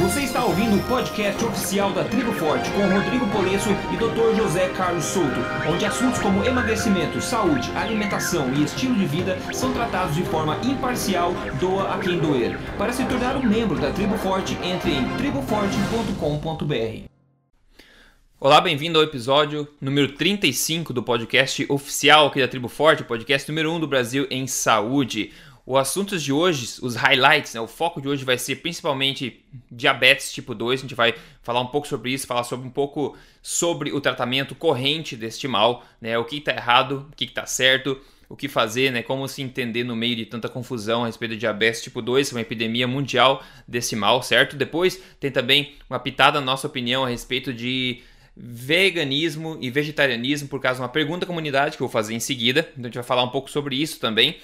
Você está ouvindo o podcast oficial da Tribo Forte com Rodrigo Polesso e Dr. José Carlos Souto, onde assuntos como emagrecimento, saúde, alimentação e estilo de vida são tratados de forma imparcial, doa a quem doer. Para se tornar um membro da Tribo Forte, entre em triboforte.com.br. Olá, bem-vindo ao episódio número 35 do podcast oficial aqui da Tribo Forte, podcast número 1 do Brasil em saúde. O assunto de hoje, os highlights, né, o foco de hoje vai ser principalmente diabetes tipo 2. A gente vai falar um pouco sobre isso, falar sobre um pouco sobre o tratamento corrente deste mal, né, o que está errado, o que está certo, o que fazer, né, como se entender no meio de tanta confusão a respeito do diabetes tipo 2, uma epidemia mundial desse mal, certo? Depois tem também uma pitada, nossa opinião, a respeito de veganismo e vegetarianismo, por causa de uma pergunta da comunidade que eu vou fazer em seguida. Então a gente vai falar um pouco sobre isso também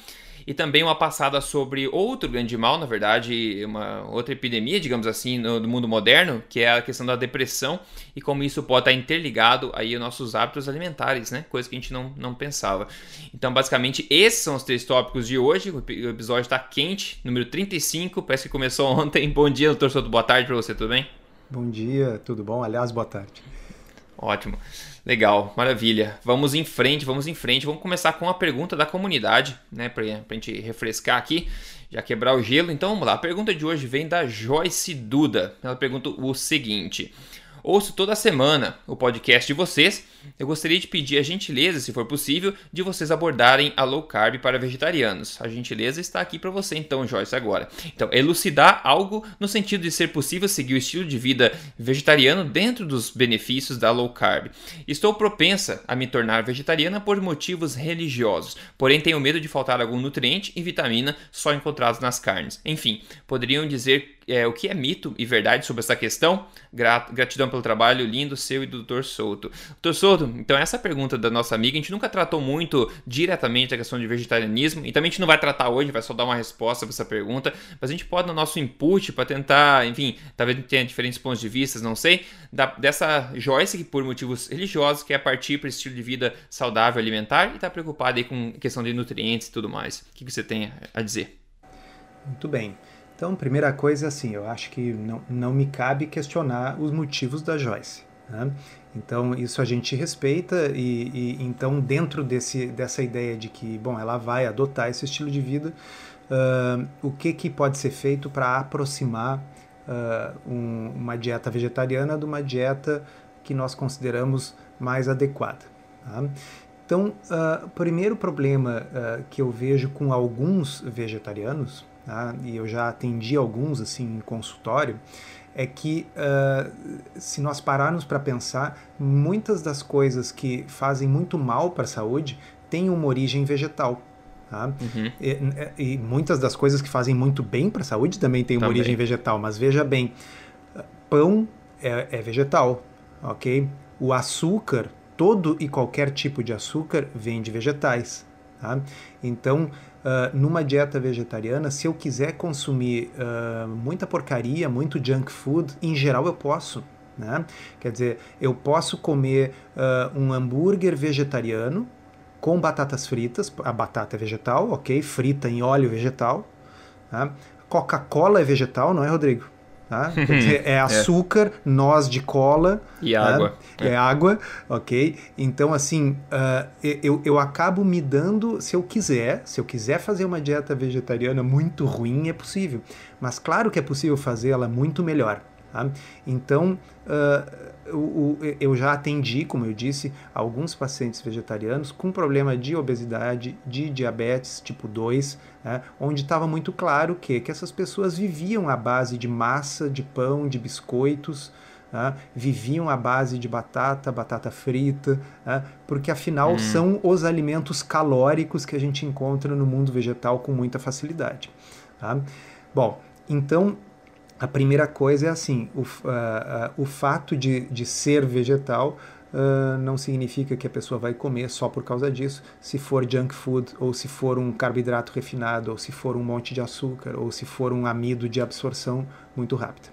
e também uma passada sobre outro grande mal, na verdade, uma outra epidemia, digamos assim, no, no, mundo moderno, que é a questão da depressão e como isso pode estar interligado aí aos nossos hábitos alimentares, né? Coisa que a gente não, não pensava. Então, basicamente, esses são os três tópicos de hoje. O episódio está quente, número 35, parece que começou ontem. Bom dia, doutor Soto, boa tarde para você, tudo bem? Bom dia, tudo bom? Aliás, boa tarde. Ótimo. Legal, maravilha. Vamos em frente, vamos em frente. Vamos começar com a pergunta da comunidade, né? Pra, pra gente refrescar aqui, já quebrar o gelo. Então vamos lá. A pergunta de hoje vem da Joyce Duda. Ela pergunta o seguinte: Ouço toda semana o podcast de vocês. Eu gostaria de pedir a gentileza, se for possível, de vocês abordarem a low carb para vegetarianos. A gentileza está aqui para você, então, Joyce, agora. Então, elucidar algo no sentido de ser possível seguir o estilo de vida vegetariano dentro dos benefícios da low carb. Estou propensa a me tornar vegetariana por motivos religiosos, porém tenho medo de faltar algum nutriente e vitamina só encontrados nas carnes. Enfim, poderiam dizer é, o que é mito e verdade sobre essa questão. Gratidão pelo trabalho lindo seu e do Dr. Souto. Dr. Souto, então essa pergunta da nossa amiga, a gente nunca tratou muito diretamente a questão de vegetarianismo e também a gente não vai tratar hoje, vai só dar uma resposta para essa pergunta, mas a gente pode no nosso input para tentar, enfim, talvez tenha diferentes pontos de vista, não sei, da, dessa Joyce que por motivos religiosos quer partir para estilo de vida saudável alimentar e está preocupada aí com questão de nutrientes e tudo mais. O que, que você tem a dizer? Muito bem. Então, primeira coisa, assim, eu acho que não, não me cabe questionar os motivos da Joyce. Né? Então, isso a gente respeita e, e, então, dentro desse, dessa ideia de que, bom, ela vai adotar esse estilo de vida, uh, o que, que pode ser feito para aproximar uh, um, uma dieta vegetariana de uma dieta que nós consideramos mais adequada? Tá? Então, uh, o primeiro problema que eu vejo com alguns vegetarianos tá? e eu já atendi alguns assim em consultório, é que uh, se nós pararmos para pensar, muitas das coisas que fazem muito mal para a saúde têm uma origem vegetal. Tá? Uhum. E, e, muitas das coisas que fazem muito bem para a saúde também têm uma também. origem vegetal, mas veja bem, pão é, é vegetal, ok? O açúcar, todo e qualquer tipo de açúcar vem de vegetais. Tá? Então, uh, numa dieta vegetariana, se eu quiser consumir uh, muita porcaria, muito junk food, em geral eu posso. Né? Quer dizer, eu posso comer uh, um hambúrguer vegetariano com batatas fritas, a batata é vegetal, ok? Frita em óleo vegetal. Tá? Coca-Cola é vegetal, não é, Rodrigo? Tá? é, é açúcar, é. noz de cola. E tá? água. É. é. água, ok? Então, assim, uh, eu, eu acabo me dando, se eu quiser, se eu quiser fazer uma dieta vegetariana muito ruim, é possível. Mas claro que é possível fazê-la muito melhor. Tá? Então, uh, eu já atendi, como eu disse, alguns pacientes vegetarianos com problema de obesidade, de diabetes tipo 2, né, onde estava muito claro que, que essas pessoas viviam à base de massa, de pão, de biscoitos, né, viviam à base de batata, batata frita, né, porque afinal hum. são os alimentos calóricos que a gente encontra no mundo vegetal com muita facilidade. Tá? Bom, então a primeira coisa é assim: o, uh, uh, o fato de, de ser vegetal uh, não significa que a pessoa vai comer só por causa disso. Se for junk food, ou se for um carboidrato refinado, ou se for um monte de açúcar, ou se for um amido de absorção muito rápida.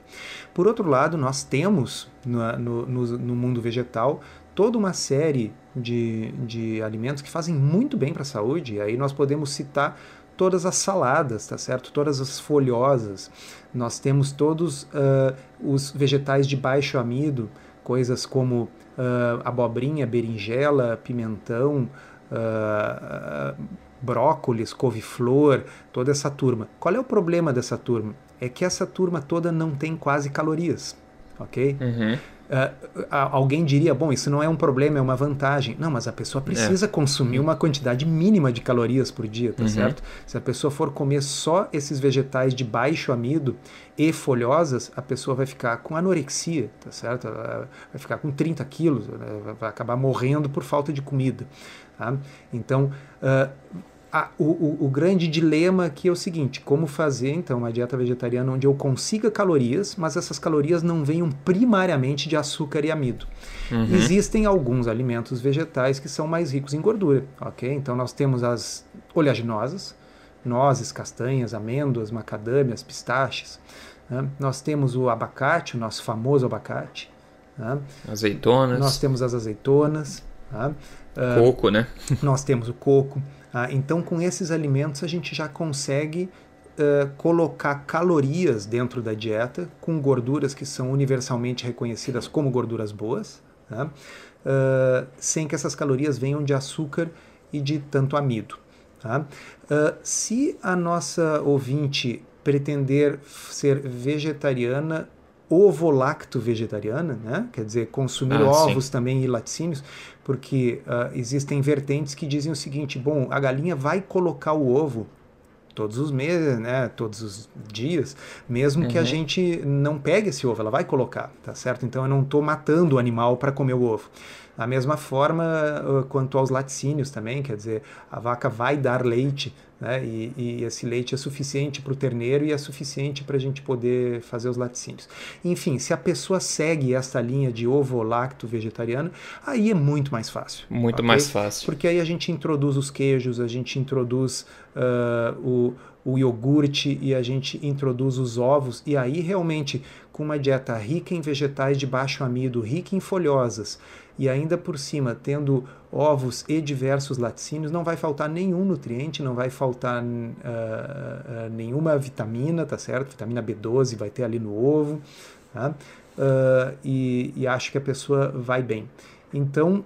Por outro lado, nós temos no, no, no mundo vegetal toda uma série de, de alimentos que fazem muito bem para a saúde. E aí nós podemos citar todas as saladas, tá certo? Todas as folhosas. Nós temos todos uh, os vegetais de baixo amido, coisas como uh, abobrinha, berinjela, pimentão, uh, brócolis, couve-flor, toda essa turma. Qual é o problema dessa turma? É que essa turma toda não tem quase calorias, ok? Uhum. Uh, alguém diria, bom, isso não é um problema, é uma vantagem. Não, mas a pessoa precisa é. consumir uma quantidade mínima de calorias por dia, tá uhum. certo? Se a pessoa for comer só esses vegetais de baixo amido e folhosas, a pessoa vai ficar com anorexia, tá certo? Ela vai ficar com 30 quilos, né? vai acabar morrendo por falta de comida. Tá? Então, uh, a, o, o, grande dilema aqui é o seguinte: como fazer então uma dieta vegetariana onde eu consiga calorias, mas essas calorias não venham primariamente de açúcar e amido. Uhum. Existem alguns alimentos vegetais que são mais ricos em gordura, ok? Então nós temos as oleaginosas, nozes, castanhas, amêndoas, macadâmias, pistaches. Né? Nós temos o abacate, o nosso famoso abacate. Né? Azeitonas. Nós temos as azeitonas. Né? Coco, né? Nós temos o coco. Ah, então, com esses alimentos, a gente já consegue uh, colocar calorias dentro da dieta com gorduras que são universalmente reconhecidas como gorduras boas, né? uh, sem que essas calorias venham de açúcar e de tanto amido. Tá? Uh, se a nossa ouvinte pretender ser vegetariana ovo-lacto vegetariana, né? quer dizer, consumir ah, ovos sim. também e laticínios, porque uh, existem vertentes que dizem o seguinte: bom, a galinha vai colocar o ovo todos os meses, né, todos os dias, mesmo uhum. que a uhum. gente não pegue esse ovo, ela vai colocar, tá certo? Então eu não estou matando o animal para comer o ovo. Da mesma forma, uh, quanto aos laticínios também, quer dizer, a vaca vai dar leite, né? E, e esse leite é suficiente para o terneiro e é suficiente para a gente poder fazer os laticínios. Enfim, se a pessoa segue essa linha de ovo-lacto vegetariano, aí é muito mais fácil. Muito okay? mais fácil. Porque aí a gente introduz os queijos, a gente introduz uh, o o iogurte e a gente introduz os ovos, e aí realmente com uma dieta rica em vegetais de baixo amido, rica em folhosas, e ainda por cima tendo ovos e diversos laticínios, não vai faltar nenhum nutriente, não vai faltar uh, uh, nenhuma vitamina, tá certo? Vitamina B12 vai ter ali no ovo, tá? Uh, e, e acho que a pessoa vai bem. Então,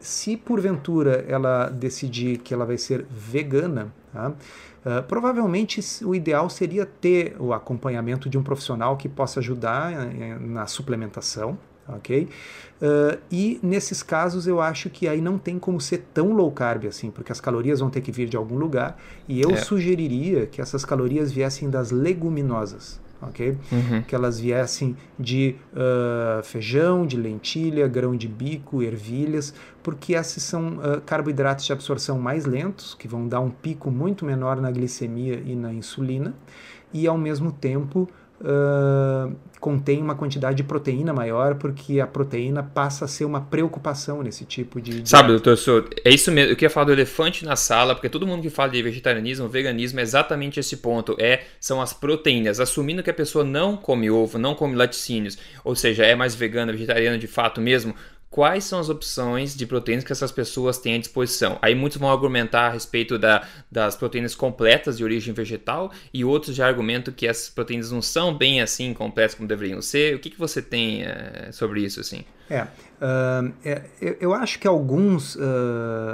se porventura ela decidir que ela vai ser vegana, tá? Uh, provavelmente o ideal seria ter o acompanhamento de um profissional que possa ajudar uh, na suplementação, ok? Uh, e nesses casos eu acho que aí não tem como ser tão low carb assim, porque as calorias vão ter que vir de algum lugar, e eu é. sugeriria que essas calorias viessem das leguminosas ok? Uhum. Que elas viessem de uh, feijão, de lentilha, grão de bico, ervilhas, porque esses são uh, carboidratos de absorção mais lentos, que vão dar um pico muito menor na glicemia e na insulina, e ao mesmo tempo uh, contém uma quantidade de proteína maior, porque a proteína passa a ser uma preocupação nesse tipo de. Sabe, doutor é isso mesmo. Eu queria falar do elefante na sala, porque todo mundo que fala de vegetarianismo, veganismo, é exatamente esse ponto. É, são as proteínas. Assumindo que a pessoa não come ovo, não come laticínios, ou seja, é mais vegana, vegetariana de fato mesmo, quais são as opções de proteínas que essas pessoas têm à disposição. Aí muitos vão argumentar a respeito da, das proteínas completas de origem vegetal e outros já argumentam que essas proteínas não são bem assim completas como deveriam ser. O que, que você tem é, sobre isso assim? É, uh, é, eu acho que alguns uh,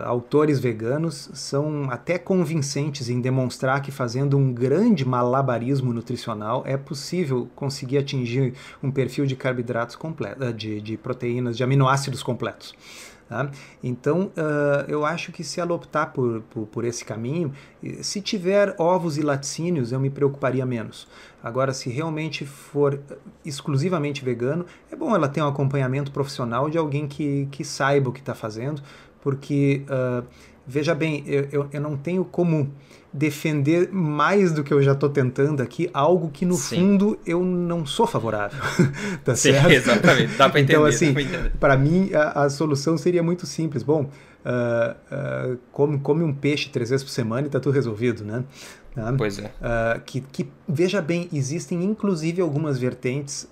autores veganos são até convincentes em demonstrar que fazendo um grande malabarismo nutricional é possível conseguir atingir um perfil de carboidratos completo, de, de proteínas, de aminoácidos completos. Tá? Então, uh, eu acho que se ela optar por, por, por, esse caminho, se tiver ovos e laticínios, eu me preocuparia menos. Agora, se realmente for exclusivamente vegano, é bom ela ter um acompanhamento profissional de alguém que, que saiba o que está fazendo, porque, uh, veja bem, eu, eu, eu não tenho como defender mais do que eu já estou tentando aqui, algo que no Sim. fundo eu não sou favorável. tá Sim, certo? exatamente. Dá para então, entender. Então, assim, para mim, a, a, solução seria muito simples. Bom, uh, uh, come, come um peixe três vezes por semana e está tudo resolvido, né? Tá? Pois é. Uh, que, que, veja bem, existem inclusive algumas vertentes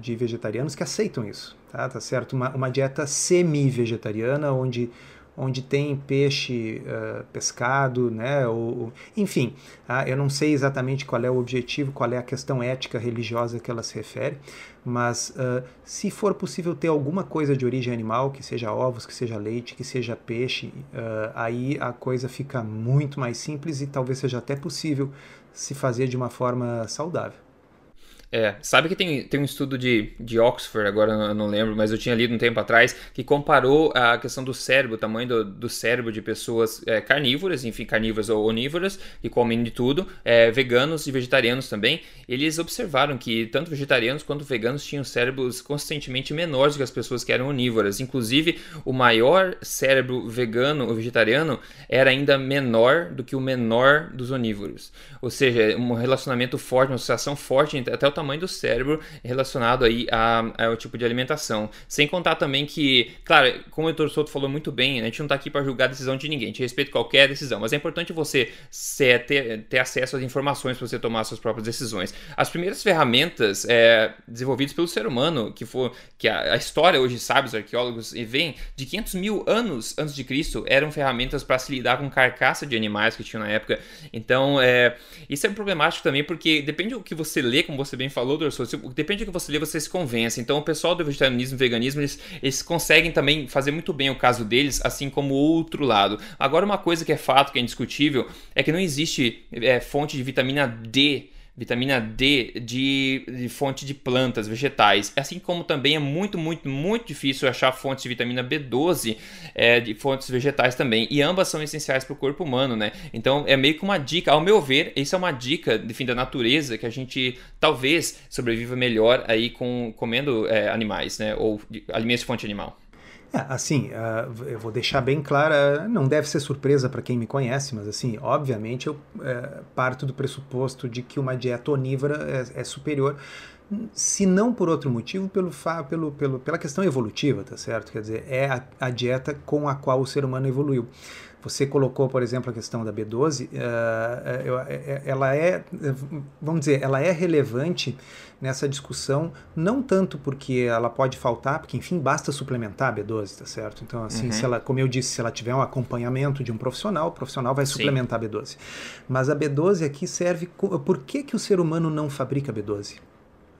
de vegetarianos que aceitam isso, tá? Tá certo? Uma, uma dieta semi-vegetariana, onde onde tem peixe uh, pescado, né? Ou, enfim, uh, eu não sei exatamente qual é o objetivo, qual é a questão ética religiosa que ela se refere, mas uh, se for possível ter alguma coisa de origem animal, que seja ovos, que seja leite, que seja peixe, aí a coisa fica muito mais simples e talvez seja até possível se fazer de uma forma saudável. É, sabe que tem, tem um estudo de, de Oxford, agora eu não lembro, mas eu tinha lido um tempo atrás, que comparou a questão do cérebro, o tamanho do, do cérebro de pessoas é, carnívoras, enfim, carnívoras ou onívoras, que comem de tudo, é, veganos e vegetarianos também. Eles observaram que tanto vegetarianos quanto veganos tinham cérebros consistentemente menores que as pessoas que eram onívoras. Inclusive, o maior cérebro vegano ou vegetariano era ainda menor do que o menor dos onívoros. Ou seja, um relacionamento forte, uma associação forte, até o tamanho do cérebro relacionado aí ao tipo de alimentação. Sem contar também que, claro, como o doutor Souto falou muito bem, a gente não está aqui para julgar a decisão de ninguém, a gente respeita qualquer decisão, mas é importante você ser, ter, ter acesso às informações para você tomar suas próprias decisões. As primeiras ferramentas é, desenvolvidas pelo ser humano, que, for, que a, a história hoje sabe, os arqueólogos e vem de 500 mil anos antes de Cristo, eram ferramentas para se lidar com carcaça de animais que tinham na época. Então, é, isso é problemático também, porque depende do que você lê, como você bem falou, Dorso, depende do que você lê, você se convence. Então, o pessoal do vegetarianismo e veganismo, eles, eles conseguem também fazer muito bem o caso deles, assim como o outro lado. Agora, uma coisa que é fato, que é indiscutível, é que não existe é, fonte de vitamina D vitamina D de, de, fonte de plantas, vegetais. Assim como também é muito, muito, muito difícil achar fontes de vitamina B12 é, de fontes vegetais também. E ambas são essenciais para o corpo humano, né? Então é meio que uma dica, ao meu ver, isso é uma dica de fim da natureza que a gente talvez sobreviva melhor aí com comendo é, animais, né? Ou de, alimentos de fonte animal. É, assim, uh, eu vou deixar bem clara, não deve ser surpresa para quem me conhece, mas assim, obviamente eu uh, parto do pressuposto de que uma dieta onívora é, é superior, se não por outro motivo, pelo, pelo, pelo, pela questão evolutiva, tá certo? Quer dizer, é a, a dieta com a qual o ser humano evoluiu. Você colocou, por exemplo, a questão da B12, uh, ela é, vamos dizer, ela é relevante nessa discussão, não tanto porque ela pode faltar, porque enfim, basta suplementar a B12, tá certo? Então, assim, uhum. se ela, como eu disse, se ela tiver um acompanhamento de um profissional, o profissional vai Sim. suplementar a B12. Mas a B12 aqui serve. Por que, que o ser humano não fabrica B12?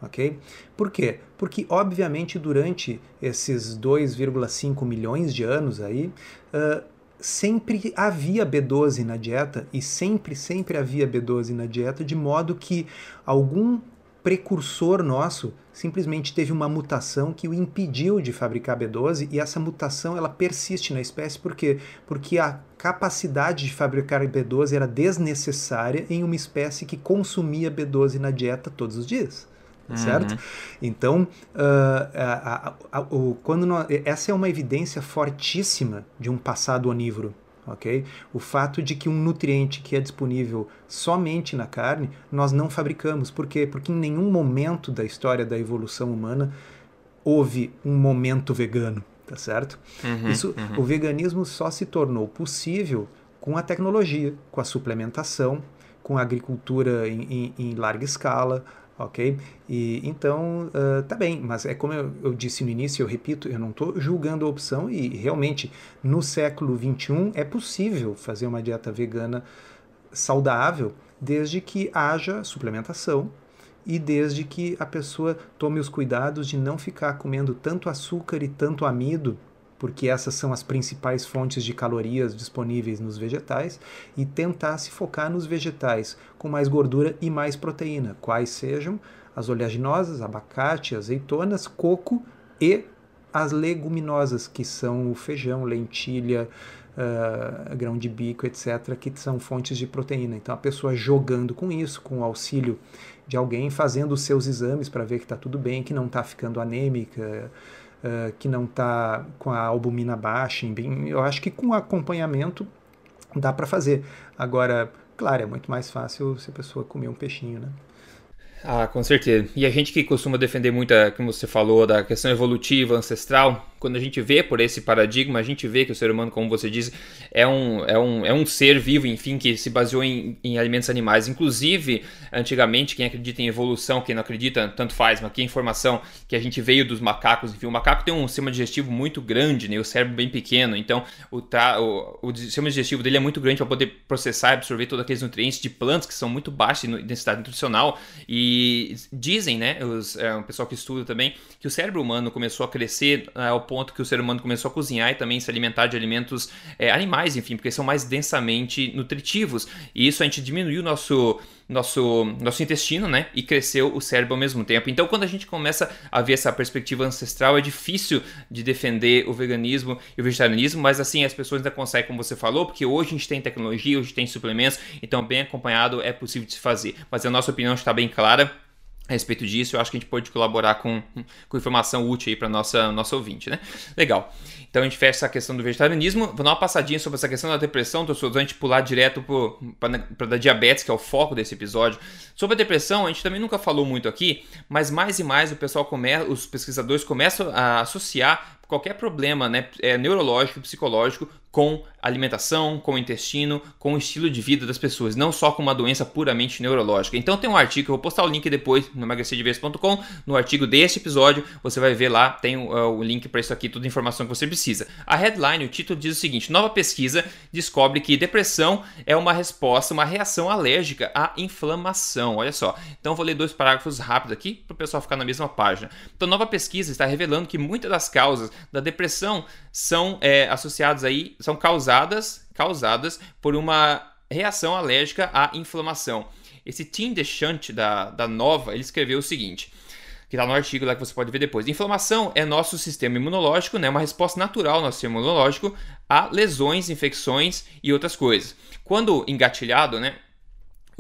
ok? Por quê? Porque, obviamente, durante esses 2,5 milhões de anos aí, uh, sempre havia B12 na dieta e sempre, sempre havia B12 na dieta, de modo que algum precursor nosso simplesmente teve uma mutação que o impediu de fabricar B12 e essa mutação ela persiste na espécie por quê? Porque a capacidade de fabricar B12 era desnecessária em uma espécie que consumia B12 na dieta todos os dias. Uhum. certo? Então, uh, a, a, o, quando nós, essa é uma evidência fortíssima de um passado onívoro. Okay? O fato de que um nutriente que é disponível somente na carne, nós não fabricamos. Por quê? Porque em nenhum momento da história da evolução humana houve um momento vegano, tá certo? Uhum, Isso, uhum. O veganismo só se tornou possível com a tecnologia, com a suplementação, com a agricultura em, em, em larga escala, ok? E então uh, tá bem, mas é como eu, eu, disse no início, eu repito, eu não estou julgando a opção e realmente no século 21 é possível fazer uma dieta vegana saudável desde que haja suplementação e desde que a pessoa tome os cuidados de não ficar comendo tanto açúcar e tanto amido porque essas são as principais fontes de calorias disponíveis nos vegetais, e tentar se focar nos vegetais com mais gordura e mais proteína, quais sejam as oleaginosas, abacate, azeitonas, coco e as leguminosas, que são o feijão, lentilha, uh, grão de bico, etc., que são fontes de proteína. Então a pessoa jogando com isso, com o auxílio de alguém, fazendo os seus exames para ver que está tudo bem, que não está ficando anêmica, uh, que não está com a albumina baixa, eu acho que com acompanhamento dá para fazer. Agora, claro, é muito mais fácil se a pessoa comer um peixinho, né? Ah, com certeza. E a gente que costuma defender muito, como você falou, da questão evolutiva, ancestral, quando a gente vê por esse paradigma, a gente vê que o ser humano, como você diz, é um, é um, é um ser vivo, enfim, que se baseou em, em alimentos animais. Inclusive, antigamente, quem acredita em evolução, quem não acredita, tanto faz, mas que informação que a gente veio dos macacos, enfim, o macaco tem um sistema digestivo muito grande, né, o cérebro bem pequeno, então o, tra o, o sistema digestivo dele é muito grande para poder processar e absorver todos aqueles nutrientes de plantas que são muito baixos em densidade nutricional. E dizem, né, os, é, o pessoal que estuda também, que o cérebro humano começou a crescer é, ponto que o ser humano começou a cozinhar e também se alimentar de alimentos é, animais, enfim, porque são mais densamente nutritivos. E isso a gente diminuiu o nosso nosso, nosso intestino, né? E cresceu o cérebro ao mesmo tempo. Então, quando a gente começa a ver essa perspectiva ancestral, é difícil de defender o veganismo e o vegetarianismo, mas assim, as pessoas ainda conseguem, como você falou, porque hoje a gente tem tecnologia, hoje tem suplementos, então, bem acompanhado é possível de se fazer. Mas a nossa opinião está bem clara a respeito disso, eu acho que a gente pode colaborar com, com informação útil aí para nossa nosso ouvinte, né? Legal. Então a gente fecha essa questão do vegetarianismo. Vou dar uma passadinha sobre essa questão da depressão, torcedores, antes a gente pular direto para da diabetes, que é o foco desse episódio. Sobre a depressão, a gente também nunca falou muito aqui, mas mais e mais o pessoal começa, os pesquisadores começam a associar qualquer problema né, é, neurológico, psicológico com alimentação, com o intestino, com o estilo de vida das pessoas, não só com uma doença puramente neurológica. Então tem um artigo, eu vou postar o link depois no emagrecerdeves.com, no artigo desse episódio, você vai ver lá, tem uh, o link para isso aqui, toda a informação que você precisa. A headline, o título diz o seguinte: nova pesquisa descobre que depressão é uma resposta, uma reação alérgica à inflamação. Olha só. Então vou ler dois parágrafos rápidos aqui para o pessoal ficar na mesma página. Então, nova pesquisa está revelando que muitas das causas da depressão são é, associadas aí, são causadas, causadas por uma reação alérgica à inflamação. Esse Tim Deschant da, da Nova, ele escreveu o seguinte, que está no artigo lá que você pode ver depois. Inflamação é nosso sistema imunológico, né, uma resposta natural ao nosso sistema imunológico a lesões, infecções e outras coisas. Quando engatilhado, né,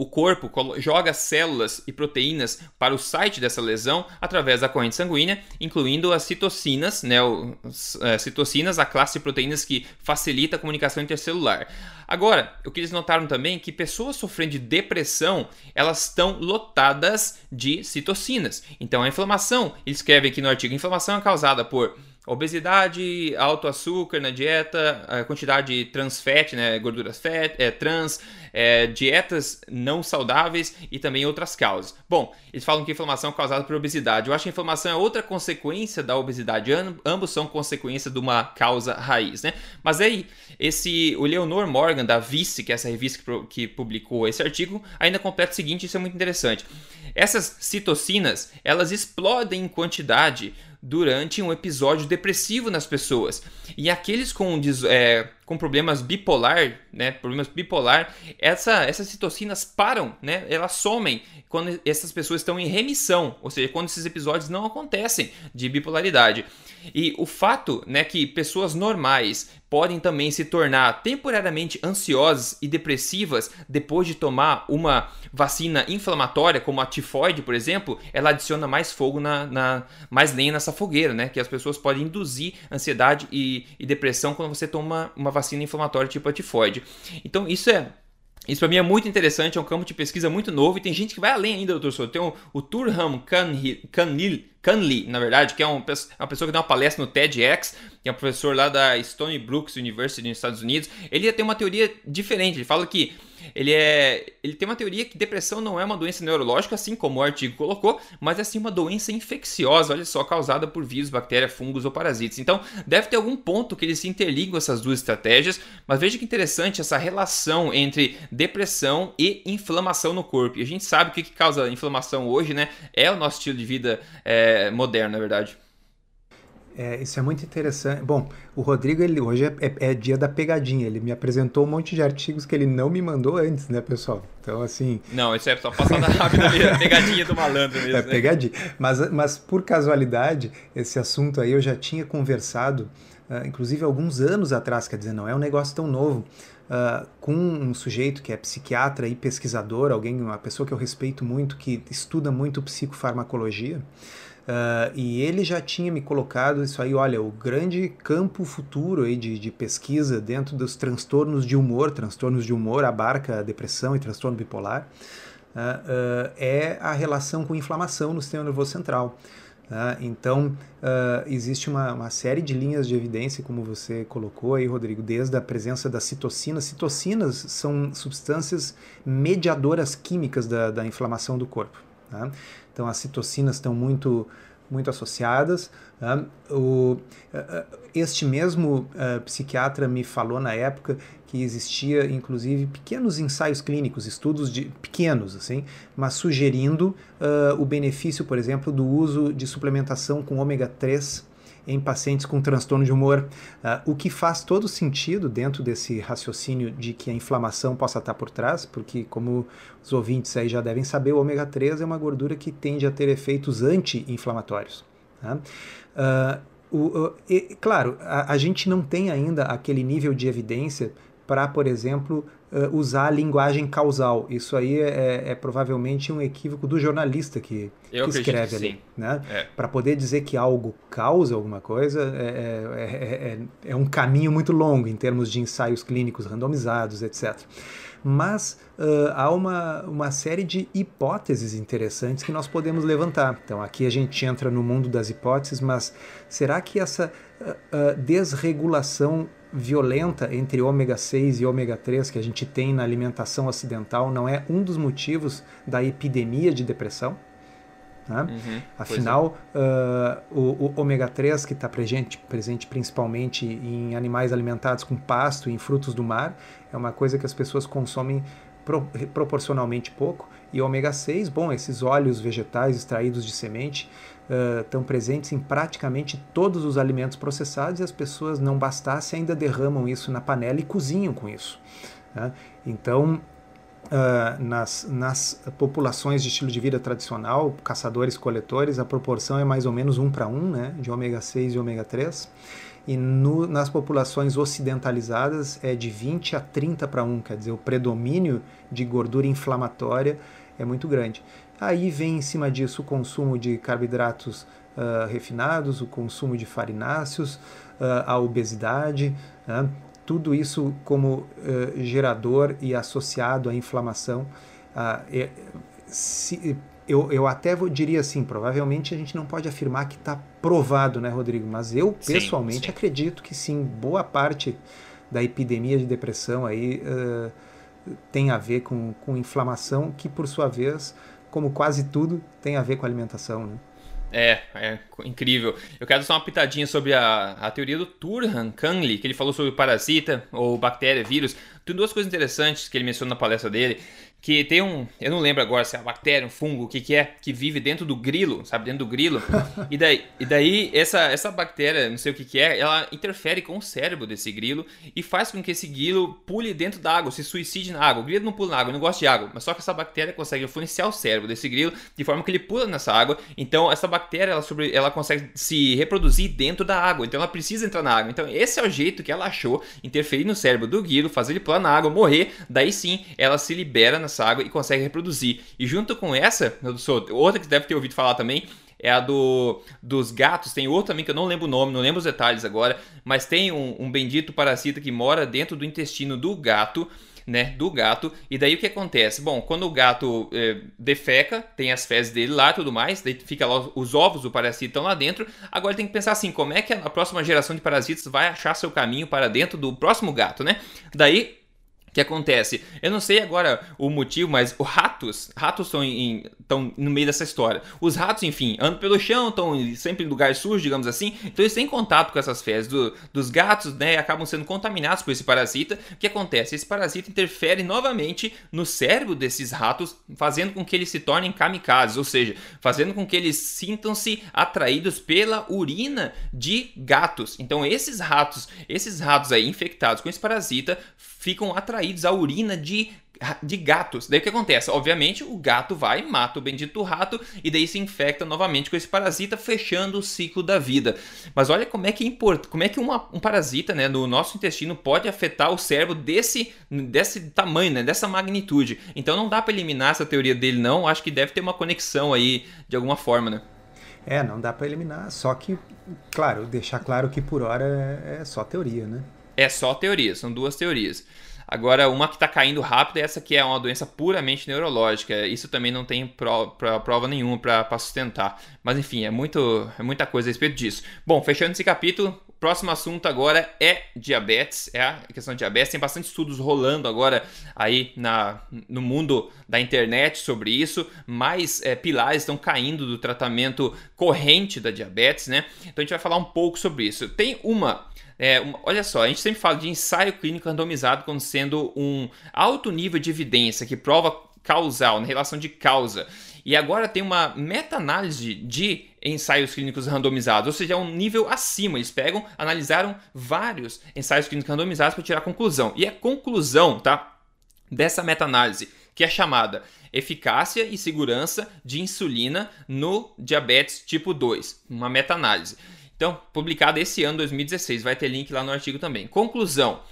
o corpo joga células e proteínas para o site dessa lesão através da corrente sanguínea, incluindo as citocinas, né, as, é, citocinas, a classe de proteínas que facilita a comunicação intercelular. Agora, o que eles notaram também é que pessoas sofrendo de depressão, elas estão lotadas de citocinas. Então, a inflamação, eles escrevem aqui no artigo, inflamação é causada por Obesidade, alto açúcar na dieta, a quantidade de trans fat, né, gorduras fat, é, trans, é, dietas não saudáveis e também outras causas. Bom, eles falam que inflamação é causada por obesidade. Eu acho que a inflamação é outra consequência da obesidade. ambos são consequência de uma causa raiz, né? Mas aí, esse, o Leonor Morgan, da Vice, que é essa revista que, que publicou esse artigo, ainda completa o seguinte, isso é muito interessante. Essas citocinas, elas explodem em quantidade durante um episódio depressivo nas pessoas. E aqueles com, é, com problemas bipolar, né, problemas bipolar, essa, essas citocinas param, né, elas somem quando essas pessoas estão em remissão, ou seja, quando esses episódios não acontecem de bipolaridade. E o fato, né, que pessoas normais podem também se tornar temporariamente ansiosas e depressivas depois de tomar uma vacina inflamatória, como a tifoide, por exemplo, ela adiciona mais fogo na, na mais lenha nessa fogueira, né? Que as pessoas podem induzir ansiedade e, e depressão quando você toma uma vacina inflamatória tipo a tifoide. Então isso é isso para mim é muito interessante, é um campo de pesquisa muito novo e tem gente que vai além ainda, doutor Souto. Tem o, o Turham Canley, na verdade, que é, um, é uma pessoa que dá uma palestra no TEDx, que é um professor lá da Stony Brooks University nos Estados Unidos. Ele tem uma teoria diferente, ele fala que ele, é, ele tem uma teoria que depressão não é uma doença neurológica, assim como o artigo colocou, mas é sim uma doença infecciosa, olha só, causada por vírus, bactérias, fungos ou parasitas. Então, deve ter algum ponto que eles se interligam essas duas estratégias, mas veja que interessante essa relação entre depressão e inflamação no corpo. E a gente sabe o que, que causa inflamação hoje, né? É o nosso estilo de vida é, moderno, na verdade. É, isso é muito interessante. Bom, o Rodrigo, ele, hoje é, é, é, dia da pegadinha. Ele me apresentou um monte de artigos que ele não me mandou antes, né, pessoal? Então, assim. Não, isso é só passada rápida mesmo. pegadinha do malandro mesmo. É, né? pegadinha. Mas, mas, por casualidade, esse assunto aí eu já tinha conversado, uh, inclusive alguns anos atrás, quer dizer, não é um negócio tão novo. Uh, com um sujeito que é psiquiatra e pesquisador, alguém, uma pessoa que eu respeito muito, que estuda muito psicofarmacologia. Uh, e ele já tinha me colocado isso aí, olha, o grande campo futuro aí de, de pesquisa dentro dos transtornos de humor, transtornos de humor abarca depressão e transtorno bipolar, uh, uh, é a relação com inflamação no sistema nervoso central. Então, existe uma, uma, série de linhas de evidência, como você colocou aí, Rodrigo, desde a presença das citocinas. Citocinas são substâncias mediadoras químicas da, da inflamação do corpo. Né? Então, as citocinas estão muito muito associadas. Né? O, este mesmo uh, psiquiatra me falou na época que existia inclusive pequenos ensaios clínicos, estudos de pequenos assim, mas sugerindo uh, o benefício, por exemplo, do uso de suplementação com ômega 3 em pacientes com transtorno de humor, uh, o que faz todo sentido dentro desse raciocínio de que a inflamação possa estar por trás, porque como os ouvintes aí já devem saber, o ômega 3 é uma gordura que tende a ter efeitos anti-inflamatórios. Tá? Uh, o, o, e, claro, a, a, gente não tem ainda aquele nível de evidência para, por exemplo, uh, usar a linguagem causal. Isso aí é, é, é provavelmente um equívoco do jornalista que, que escreve que ali. Né? É. Para poder dizer que algo causa alguma coisa é, é, é, um caminho muito longo em termos de ensaios clínicos randomizados, etc. Mas uh, há uma, uma série de hipóteses interessantes que nós podemos levantar. Então, aqui a gente entra no mundo das hipóteses, mas será que essa desregulação violenta entre ômega 6 e ômega 3 que a gente tem na alimentação ocidental não é um dos motivos da epidemia de depressão? Né? Uhum, Afinal, é. uh, o, o, ômega 3, que está presente, presente principalmente em animais alimentados com pasto e em frutos do mar, é uma coisa que as pessoas consomem pro, proporcionalmente pouco. E ômega 6, bom, esses óleos vegetais extraídos de semente estão presentes em praticamente todos os alimentos processados e as pessoas, não bastasse, ainda derramam isso na panela e cozinham com isso. Né? Então, Uh, nas, nas populações de estilo de vida tradicional, caçadores-coletores, a proporção é mais ou menos 1 para 1, né, de ômega 6 e ômega 3. E no, nas populações ocidentalizadas é de 20 a 30 para 1, quer dizer, o predomínio de gordura inflamatória é muito grande. Aí vem em cima disso o consumo de carboidratos uh, refinados, o consumo de farináceos, uh, a obesidade, né? tudo isso como uh, gerador e associado à inflamação. É, se, eu, eu até vou, diria assim, provavelmente a gente não pode afirmar que está provado, né, Rodrigo? Mas eu pessoalmente sim, sim. acredito que sim, boa parte da epidemia de depressão aí uh, tem a ver com, com inflamação, que por sua vez, como quase tudo, tem a ver com alimentação, né? É, é incrível. Eu quero só uma pitadinha sobre a, a teoria do Turhan Kanli, que ele falou sobre parasita ou bactéria, vírus. Tem duas coisas interessantes que ele menciona na palestra dele que tem um, eu não lembro agora se é uma bactéria, um fungo, o que que é, que vive dentro do grilo, sabe, dentro do grilo. e daí, e daí essa, essa bactéria, não sei o que que é, ela interfere com o cérebro desse grilo e faz com que esse grilo pule dentro da água, se suicide na água. O grilo não pula na água, não gosta de água, mas só que essa bactéria consegue influenciar o cérebro desse grilo de forma que ele pula nessa água. Então essa bactéria, ela, sobre, ela consegue se reproduzir dentro da água, então ela precisa entrar na água. Então esse é o jeito que ela achou interferir no cérebro do grilo, fazer ele pular na água, morrer. Daí sim, ela se libera na essa água e consegue reproduzir. E junto com essa, outra que deve ter ouvido falar também, é a do, dos gatos. Tem outra também que eu não lembro o nome, não lembro os detalhes agora, mas tem um, um bendito parasita que mora dentro do intestino do gato. Né, do gato, e daí o que acontece? Bom, quando o gato é, defeca, tem as fezes dele lá tudo mais, daí fica lá os ovos do parasita estão lá dentro. Agora tem que pensar assim: como é que a próxima geração de parasitas vai achar seu caminho para dentro do próximo gato, né? Daí que acontece? Eu não sei agora o motivo, mas os ratos, ratos estão em, estão no meio dessa história. Os ratos, enfim, andam pelo chão, estão sempre em lugar sujo, digamos assim. Então eles têm contato com essas fezes do, dos gatos, né? E acabam sendo contaminados por esse parasita. O que acontece? Esse parasita interfere novamente no cérebro desses ratos, fazendo com que eles se tornem kamikazes, ou seja, fazendo com que eles sintam-se atraídos pela urina de gatos. Então esses ratos, esses ratos aí infectados com esse parasita ficam atraídos à urina de de gatos. Daí o que acontece? Obviamente, o gato vai, mata o bendito rato e daí se infecta novamente com esse parasita, fechando o ciclo da vida. Mas olha como é que importa, como é que uma, um parasita, né, no nosso intestino pode afetar o cérebro desse desse tamanho, né, dessa magnitude. Então não dá para eliminar essa teoria dele não, acho que deve ter uma conexão aí de alguma forma, né? É, não dá para eliminar, só que, claro, deixar claro que por hora é, é só teoria, né? É só teoria, são duas teorias. Agora, uma que está caindo rápido é essa que é uma doença puramente neurológica. Isso também não tem prova nenhuma para sustentar. Mas enfim, é, muito, é muita coisa a respeito disso. Bom, fechando esse capítulo, próximo assunto agora é diabetes, é a questão de diabetes. Tem bastante estudos rolando agora aí na, no mundo da internet sobre isso. Mais é, pilares estão caindo do tratamento corrente da diabetes, né? Então a gente vai falar um pouco sobre isso. Tem uma é, olha só, a gente sempre fala de ensaio clínico randomizado como sendo um alto nível de evidência que prova causal, na relação de causa. E agora tem uma meta-análise de ensaios clínicos randomizados, ou seja, é um nível acima. Eles pegam, analisaram vários ensaios clínicos randomizados para tirar a conclusão. E a conclusão, tá? Dessa meta-análise, que é chamada Eficácia e Segurança de Insulina no Diabetes Tipo 2, uma meta-análise. Então, publicado esse ano, 2016. Vai ter link lá no artigo também. Conclusão: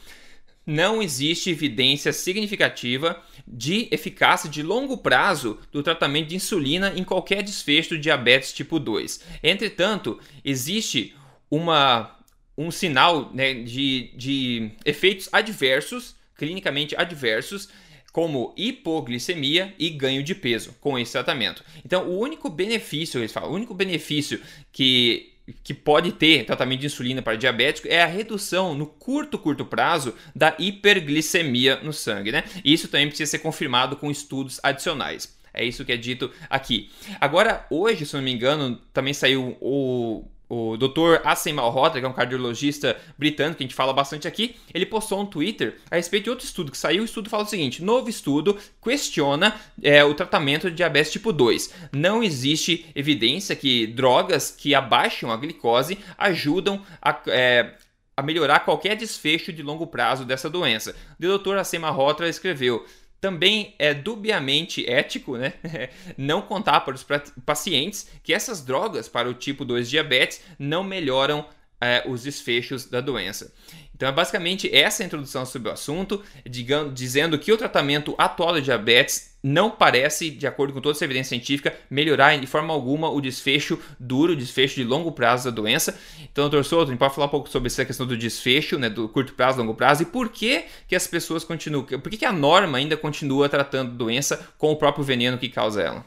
não existe evidência significativa de eficácia de longo prazo do tratamento de insulina em qualquer desfecho do diabetes tipo 2. Entretanto, existe uma, um sinal né, de, de efeitos adversos, clinicamente adversos, como hipoglicemia e ganho de peso com esse tratamento. Então, o único benefício, eles falam, o único benefício que que pode ter tratamento de insulina para diabético é a redução no curto, curto prazo da hiperglicemia no sangue, né? Isso também precisa ser confirmado com estudos adicionais. É isso que é dito aqui. Agora, hoje, se não me engano, também saiu o o Dr. Asim Malhotra, que é um cardiologista britânico que a gente fala bastante aqui, ele postou um Twitter a respeito de outro estudo que saiu. O estudo fala o seguinte: novo estudo questiona é, o tratamento de diabetes tipo 2. Não existe evidência que drogas que abaixam a glicose ajudam a, é, a melhorar qualquer desfecho de longo prazo dessa doença. O Dr. Asim Malhotra escreveu: também é dubiamente ético né? não contar para os pacientes que essas drogas para o tipo 2 diabetes não melhoram é, os desfechos da doença. Então é basicamente essa introdução sobre o assunto, digamos, dizendo que o tratamento atual da diabetes não parece, de acordo com toda essa evidência científica, melhorar de forma alguma o desfecho duro, o desfecho de longo prazo da doença. Então, doutor Souto, a gente pode falar um pouco sobre essa questão do desfecho, né, do curto prazo, longo prazo, e por que, que as pessoas continuam, por que, que a norma ainda continua tratando doença com o próprio veneno que causa ela?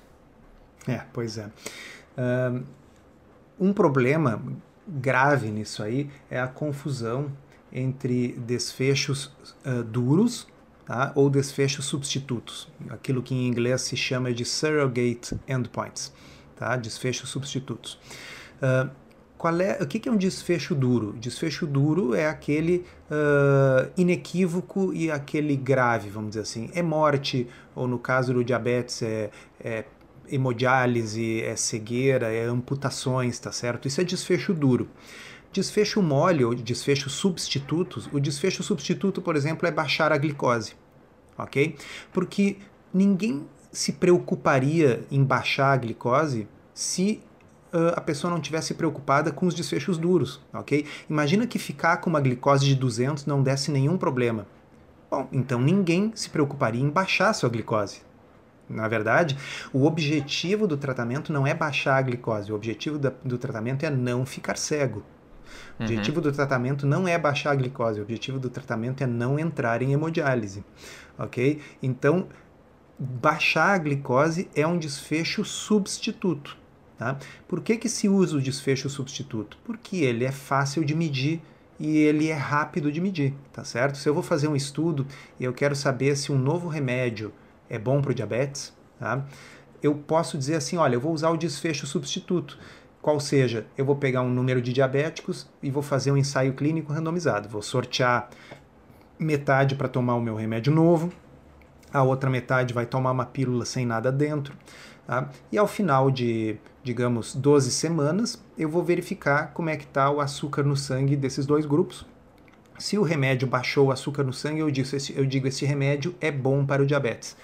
É, pois é. Um problema grave nisso aí é a confusão entre desfechos uh, duros tá? ou desfechos substitutos, aquilo que em inglês se chama de surrogate endpoints, tá? desfechos substitutos. Uh, qual é, o que é um desfecho duro? Desfecho duro é aquele uh, inequívoco e aquele grave, vamos dizer assim. É morte, ou no caso do diabetes, é, é hemodiálise, é cegueira, é amputações, tá certo? Isso é desfecho duro. Desfecho mole ou desfecho substitutos, o desfecho substituto, por exemplo, é baixar a glicose, ok? Porque ninguém se preocuparia em baixar a glicose se uh, a pessoa não tivesse preocupada com os desfechos duros, ok? Imagina que ficar com uma glicose de 200 não desse nenhum problema. Bom, então ninguém se preocuparia em baixar sua glicose, na verdade, o objetivo do tratamento não é baixar a glicose, o objetivo do tratamento é não ficar cego. O objetivo uhum. do tratamento não é baixar a glicose, o objetivo do tratamento é não entrar em hemodiálise, ok? Então, baixar a glicose é um desfecho substituto, tá? Por que que se usa o desfecho substituto? Porque ele é fácil de medir e ele é rápido de medir, tá certo? Se eu vou fazer um estudo e eu quero saber se um novo remédio é bom para o diabetes, tá? eu posso dizer assim, olha, eu vou usar o desfecho substituto. Qual seja, eu vou pegar um número de diabéticos e vou fazer um ensaio clínico randomizado. Vou sortear metade para tomar o meu remédio novo, a outra metade vai tomar uma pílula sem nada dentro. Tá? E ao final de, digamos, 12 semanas, eu vou verificar como é que está o açúcar no sangue desses dois grupos. Se o remédio baixou o açúcar no sangue, eu digo, esse, eu digo esse remédio é bom para o diabetes.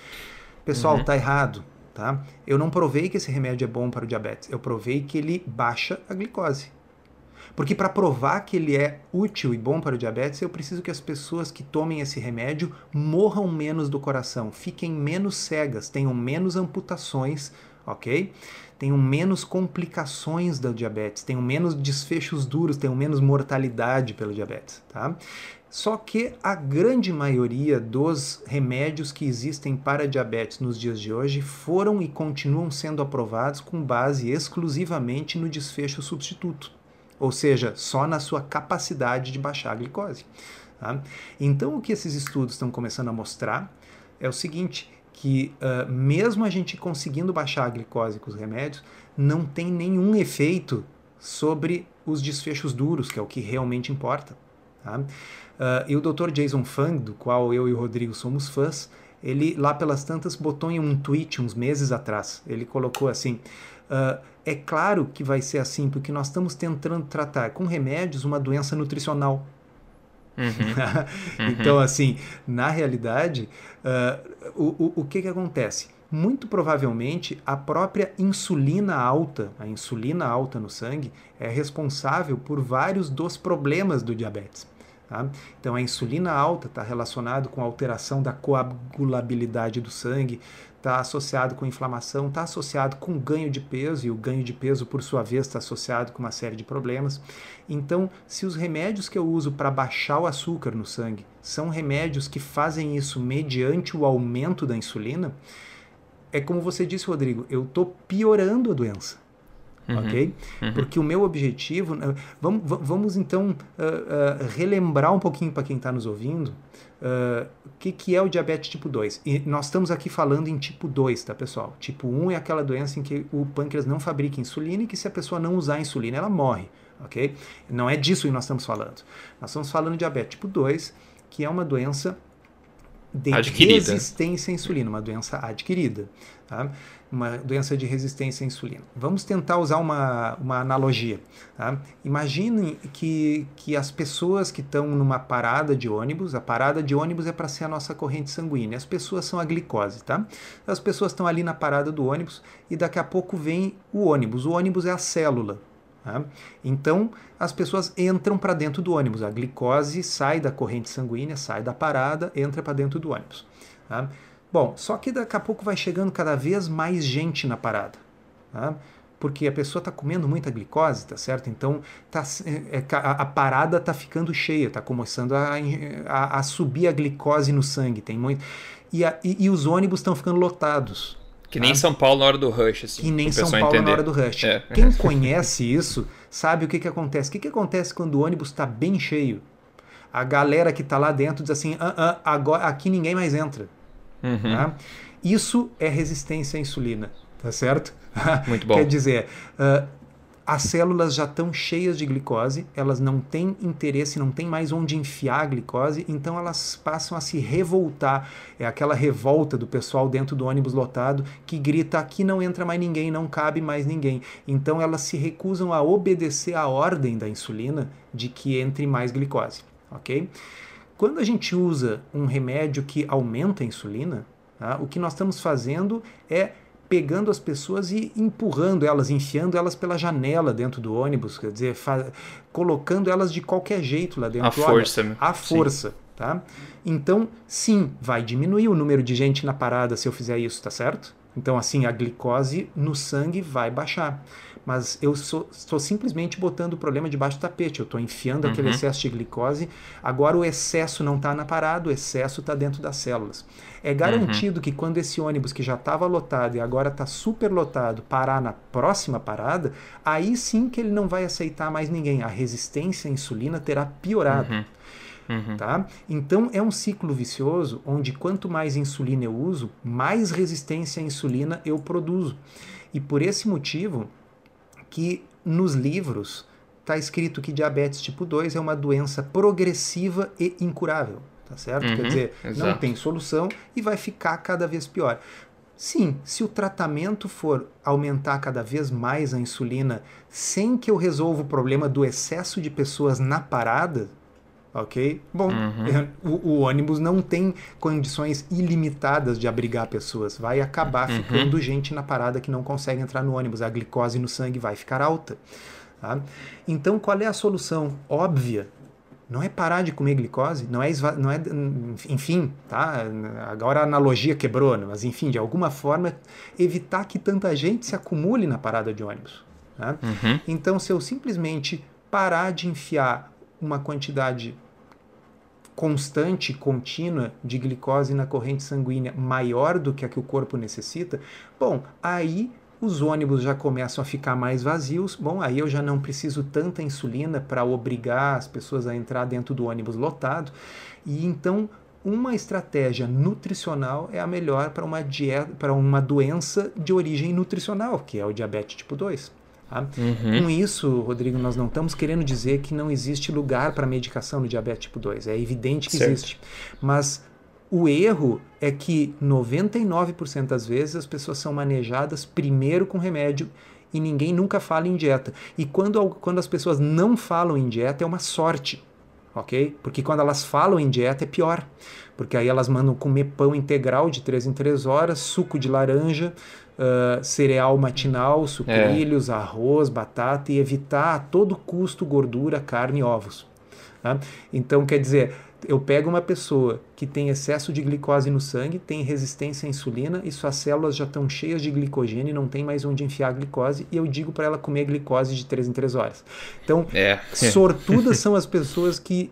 Pessoal, uhum. tá errado tá? Eu não provei que esse remédio é bom para o diabetes, eu provei que ele baixa a glicose. Porque para provar que ele é útil e bom para o diabetes, eu preciso que as pessoas que tomem esse remédio morram menos do coração, fiquem menos cegas, tenham menos amputações, ok? Tenham menos complicações da diabetes, tenham menos desfechos duros, tenham menos mortalidade pelo diabetes, tá? Só que a grande maioria dos remédios que existem para diabetes nos dias de hoje foram e continuam sendo aprovados com base exclusivamente no desfecho substituto, ou seja, só na sua capacidade de baixar a glicose. Tá? Então, o que esses estudos estão começando a mostrar é o seguinte: que uh, mesmo a gente conseguindo baixar a glicose com os remédios, não tem nenhum efeito sobre os desfechos duros, que é o que realmente importa. Tá? Uh, e o Dr. Jason Fung, do qual eu e o Rodrigo somos fãs, ele lá pelas tantas botou em um tweet uns meses atrás. Ele colocou assim: uh, é claro que vai ser assim, porque nós estamos tentando tratar com remédios uma doença nutricional. Uhum. então, assim, na realidade, uh, o, o, o que, que acontece? Muito provavelmente a própria insulina alta, a insulina alta no sangue, é responsável por vários dos problemas do diabetes. Tá? Então, a insulina alta está relacionado com alteração da coagulabilidade do sangue, está associado com inflamação, está associado com ganho de peso, e o ganho de peso, por sua vez, está associado com uma série de problemas. Então, se os remédios que eu uso para baixar o açúcar no sangue são remédios que fazem isso mediante o aumento da insulina, é como você disse, Rodrigo, eu estou piorando a doença. Uhum, ok? Uhum. Porque o meu objetivo. Né, vamos, vamos então uh, uh, relembrar um pouquinho para quem está nos ouvindo uh, o que, que é o diabetes tipo 2. E nós estamos aqui falando em tipo 2, tá, pessoal? Tipo 1 é aquela doença em que o pâncreas não fabrica insulina e que se a pessoa não usar insulina, ela morre. Ok? Não é disso que nós estamos falando. Nós estamos falando de diabetes tipo 2, que é uma doença de adquirida. resistência à insulina, uma doença adquirida. Tá? Uma doença de resistência à insulina. Vamos tentar usar uma, uma analogia. Tá? Imaginem que, que as pessoas que estão numa parada de ônibus, a parada de ônibus é para ser a nossa corrente sanguínea, as pessoas são a glicose. Tá? As pessoas estão ali na parada do ônibus e daqui a pouco vem o ônibus. O ônibus é a célula. Tá? Então, as pessoas entram para dentro do ônibus. A glicose sai da corrente sanguínea, sai da parada, entra para dentro do ônibus. Bom, só que daqui a pouco vai chegando cada vez mais gente na parada. Tá? Porque a pessoa está comendo muita glicose, tá certo? Então tá, é, a, a parada está ficando cheia, está começando a, a, a, subir a glicose no sangue. Tem muito. E, a, e, e os ônibus estão ficando lotados. Que nem tá? São Paulo na hora do rush, assim. Que nem São Paulo entender. na hora do rush. É. Quem conhece isso sabe o que, que acontece. O que, que acontece quando o ônibus está bem cheio? A galera que está lá dentro diz assim: ah, ah, agora, aqui ninguém mais entra. Uhum. Tá? Isso é resistência à insulina, tá certo? Muito bom. Quer dizer, uh, as células já estão cheias de glicose, elas não têm interesse, não têm mais onde enfiar a glicose, então elas passam a se revoltar. É aquela revolta do pessoal dentro do ônibus lotado que grita: aqui não entra mais ninguém, não cabe mais ninguém. Então elas se recusam a obedecer à ordem da insulina de que entre mais glicose, ok? Quando a gente usa um remédio que aumenta a insulina, tá, o que nós estamos fazendo é pegando as pessoas e empurrando elas, enfiando elas pela janela dentro do ônibus, quer dizer, colocando elas de qualquer jeito lá dentro. A força. Olha, a força, sim. tá? Então, sim, vai diminuir o número de gente na parada se eu fizer isso, tá certo? Então, assim, a glicose no sangue vai baixar mas eu estou simplesmente botando o problema debaixo do tapete. Eu estou enfiando uhum. aquele excesso de glicose. Agora o excesso não está na parada, o excesso está dentro das células. É garantido uhum. que quando esse ônibus que já estava lotado e agora está super lotado parar na próxima parada, aí sim que ele não vai aceitar mais ninguém. A resistência à insulina terá piorado. Uhum. Uhum. Tá? Então é um ciclo vicioso onde quanto mais insulina eu uso, mais resistência à insulina eu produzo. E por esse motivo, que nos livros está escrito que diabetes tipo 2 é uma doença progressiva e incurável, tá certo? Uhum, Quer dizer, exato. não tem solução e vai ficar cada vez pior. Sim, se o tratamento for aumentar cada vez mais a insulina sem que eu resolva o problema do excesso de pessoas na parada, ok? Bom, uhum. o, o, ônibus não tem condições ilimitadas de abrigar pessoas. Vai acabar uhum. ficando gente na parada que não consegue entrar no ônibus. A glicose no sangue vai ficar alta. Tá? Então, qual é a solução óbvia? Não é parar de comer glicose, não é, não é enfim, tá? Agora a analogia quebrou, né? mas enfim, de alguma forma evitar que tanta gente se acumule na parada de ônibus. Tá? Uhum. Então, se eu simplesmente parar de enfiar uma quantidade constante, contínua de glicose na corrente sanguínea maior do que a que o corpo necessita, bom, aí os ônibus já começam a ficar mais vazios. Bom, aí eu já não preciso tanta insulina para obrigar as pessoas a entrar dentro do ônibus lotado. E então uma estratégia nutricional é a melhor para uma dieta, para uma doença de origem nutricional, que é o diabetes tipo 2. Tá? Uhum. Com isso, Rodrigo, nós não estamos querendo dizer que não existe lugar para medicação no diabetes tipo 2. É evidente que certo. existe. Mas o erro é que 99% das vezes as pessoas são manejadas primeiro com remédio e ninguém nunca fala em dieta. E quando, quando as pessoas não falam em dieta é uma sorte ok? Porque quando elas falam em dieta é pior, porque aí elas mandam comer pão integral de 3 em 3 horas, suco de laranja, uh, cereal matinal, sucrilhos, é. arroz, batata e evitar a todo custo gordura, carne e ovos. Tá? Então, quer dizer, eu pego uma pessoa que tem excesso de glicose no sangue, tem resistência à insulina e suas células já estão cheias de glicogênio e não tem mais onde enfiar a glicose, e eu digo para ela comer glicose de 3 em 3 horas. Então, é. sortudas são as pessoas que,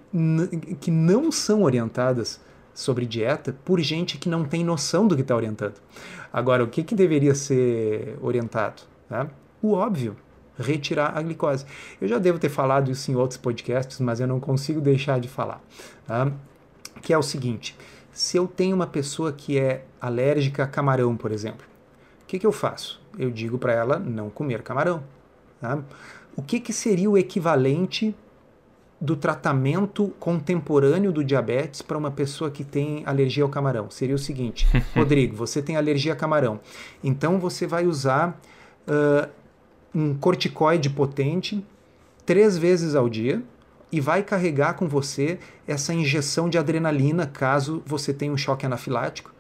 que não são orientadas sobre dieta por gente que não tem noção do que está orientando. Agora, o que, que deveria ser orientado? Tá? O óbvio retirar a glicose. Eu já devo ter falado isso em outros podcasts, mas eu não consigo deixar de falar. Tá? Que é o seguinte: se eu tenho uma pessoa que é alérgica a camarão, por exemplo, o que, que eu faço? Eu digo para ela não comer camarão. Tá? O que, que seria o equivalente do tratamento contemporâneo do diabetes para uma pessoa que tem alergia ao camarão? Seria o seguinte: Rodrigo, você tem alergia a camarão, então você vai usar. Uh, um corticoide potente três vezes ao dia e vai carregar com você essa injeção de adrenalina caso você tenha um choque anafilático.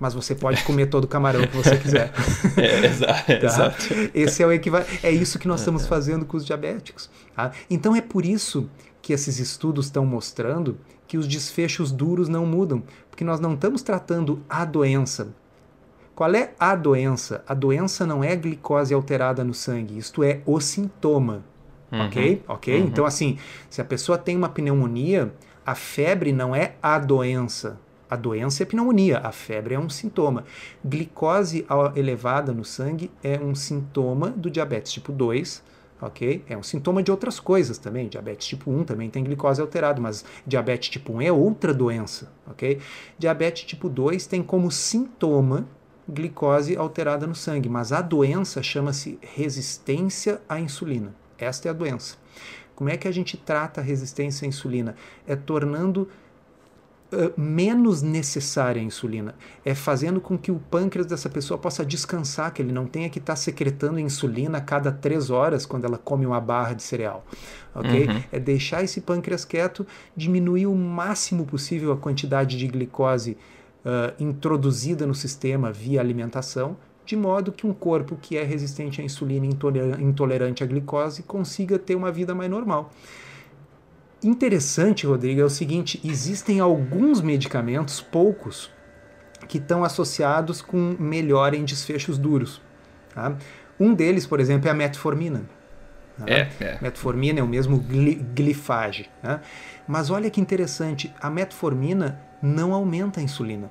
Mas você pode comer todo o camarão que você quiser. É, exato, tá? exato. Esse é o equivalente. É isso que nós estamos fazendo com os diabéticos. Tá? Então é por isso que esses estudos estão mostrando que os desfechos duros não mudam, porque nós não estamos tratando a doença, qual é a doença? A doença não é glicose alterada no sangue, isto é o sintoma. Uhum. Ok? Ok? Uhum. Então, assim, se a pessoa tem uma pneumonia, a febre não é a doença. A doença é pneumonia, a febre é um sintoma. Glicose elevada no sangue é um sintoma do diabetes tipo 2, ok? É um sintoma de outras coisas também. Diabetes tipo 1 também tem glicose alterada, mas diabetes tipo 1 é outra doença, ok? Diabetes tipo 2 tem como sintoma glicose alterada no sangue, mas a doença chama-se resistência à insulina. Esta é a doença. Como é que a gente trata a resistência à insulina? É tornando uh, menos necessária a insulina. É fazendo com que o pâncreas dessa pessoa possa descansar, que ele não tenha que estar tá secretando insulina a cada três horas quando ela come uma barra de cereal. Ok? Uhum. É deixar esse pâncreas quieto, diminuir o máximo possível a quantidade de glicose uh, introduzida no sistema via alimentação, de modo que um corpo que é resistente à insulina e intolerante à glicose consiga ter uma vida mais normal. Interessante, Rodrigo, é o seguinte: existem alguns medicamentos, poucos, que estão associados com melhora em desfechos duros. Tá? Um deles, por exemplo, é a metformina. Tá? É, é. Metformina é o mesmo gli glifage. Né? Mas olha que interessante, a metformina não aumenta a insulina.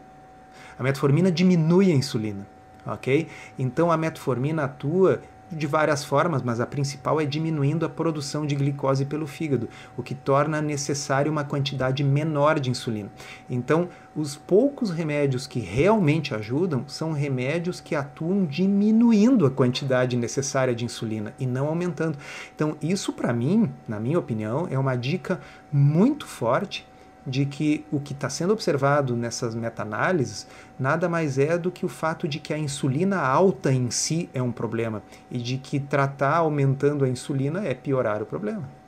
A metformina diminui a insulina, ok? Então a metformina atua de várias formas, mas a principal é diminuindo a produção de glicose pelo fígado, o que torna necessário uma quantidade menor de insulina. Então, os poucos remédios que realmente ajudam são remédios que atuam diminuindo a quantidade necessária de insulina e não aumentando. Então, isso para mim, na minha opinião, é uma dica muito forte de que o que está sendo observado nessas meta-análises nada mais é do que o fato de que a insulina alta em si é um problema e de que tratar aumentando a insulina é piorar o problema.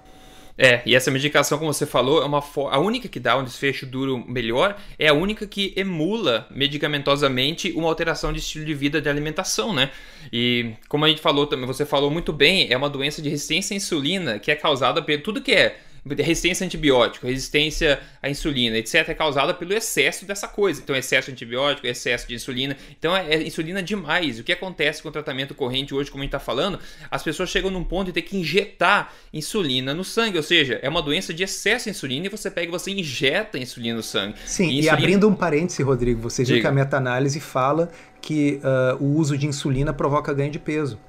É, e essa medicação, como você falou, é uma a única que dá um desfecho duro melhor, é a única que emula medicamentosamente uma alteração de estilo de vida de alimentação, né? E como a gente falou também, você falou muito bem, é uma doença de resistência à insulina que é causada por tudo que é resistência a antibiótico, resistência à insulina, etc., é causada pelo excesso dessa coisa. Então, excesso de antibiótico, excesso de insulina. Então, é, é insulina demais. O que acontece com o tratamento corrente hoje, como a gente está falando, as pessoas chegam num ponto de ter que injetar insulina no sangue, ou seja, é uma doença de excesso de insulina e você pega e você injeta insulina no sangue. Sim, e, insulina... e abrindo um parêntese, Rodrigo, você viu que a meta-análise fala que uh, o uso de insulina provoca ganho de peso.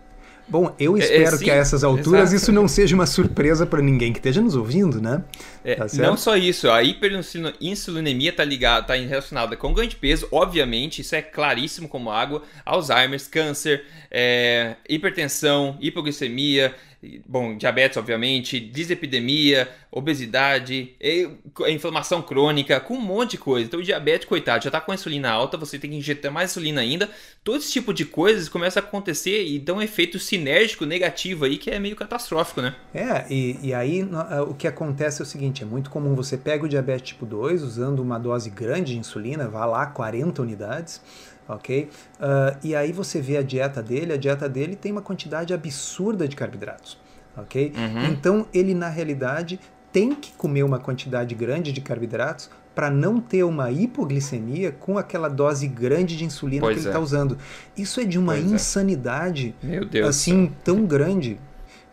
Bom, eu é, é, espero é, sim, que a essas alturas exato. isso não seja uma surpresa para ninguém que esteja nos ouvindo, né? É, tá não só isso, a hiperinsulinemia está ligada, está relacionada com ganho de peso, obviamente, isso é claríssimo como água, Alzheimer, câncer, é, hipertensão, hipoglicemia, bom, diabetes, obviamente, dislipidemia, obesidade, inflamação crônica, com um monte de coisa. Então, o diabetes, coitado, já está com a insulina alta, você tem que injetar mais insulina ainda. Todo esse tipo de coisas começa a acontecer e dá um efeito sinérgico negativo aí que é meio catastrófico, né? É, e, e aí o que acontece é o seguinte: é muito comum você pega o diabetes tipo 2 usando uma dose grande de insulina, vá lá 40 unidades ok? Uh, e aí você vê a dieta dele, a dieta dele tem uma quantidade absurda de carboidratos, ok? Uhum. Então ele na realidade tem que comer uma quantidade grande de carboidratos para não ter uma hipoglicemia com aquela dose grande de insulina pois que ele está é. usando. Isso é de uma pois é. insanidade é. assim tão grande,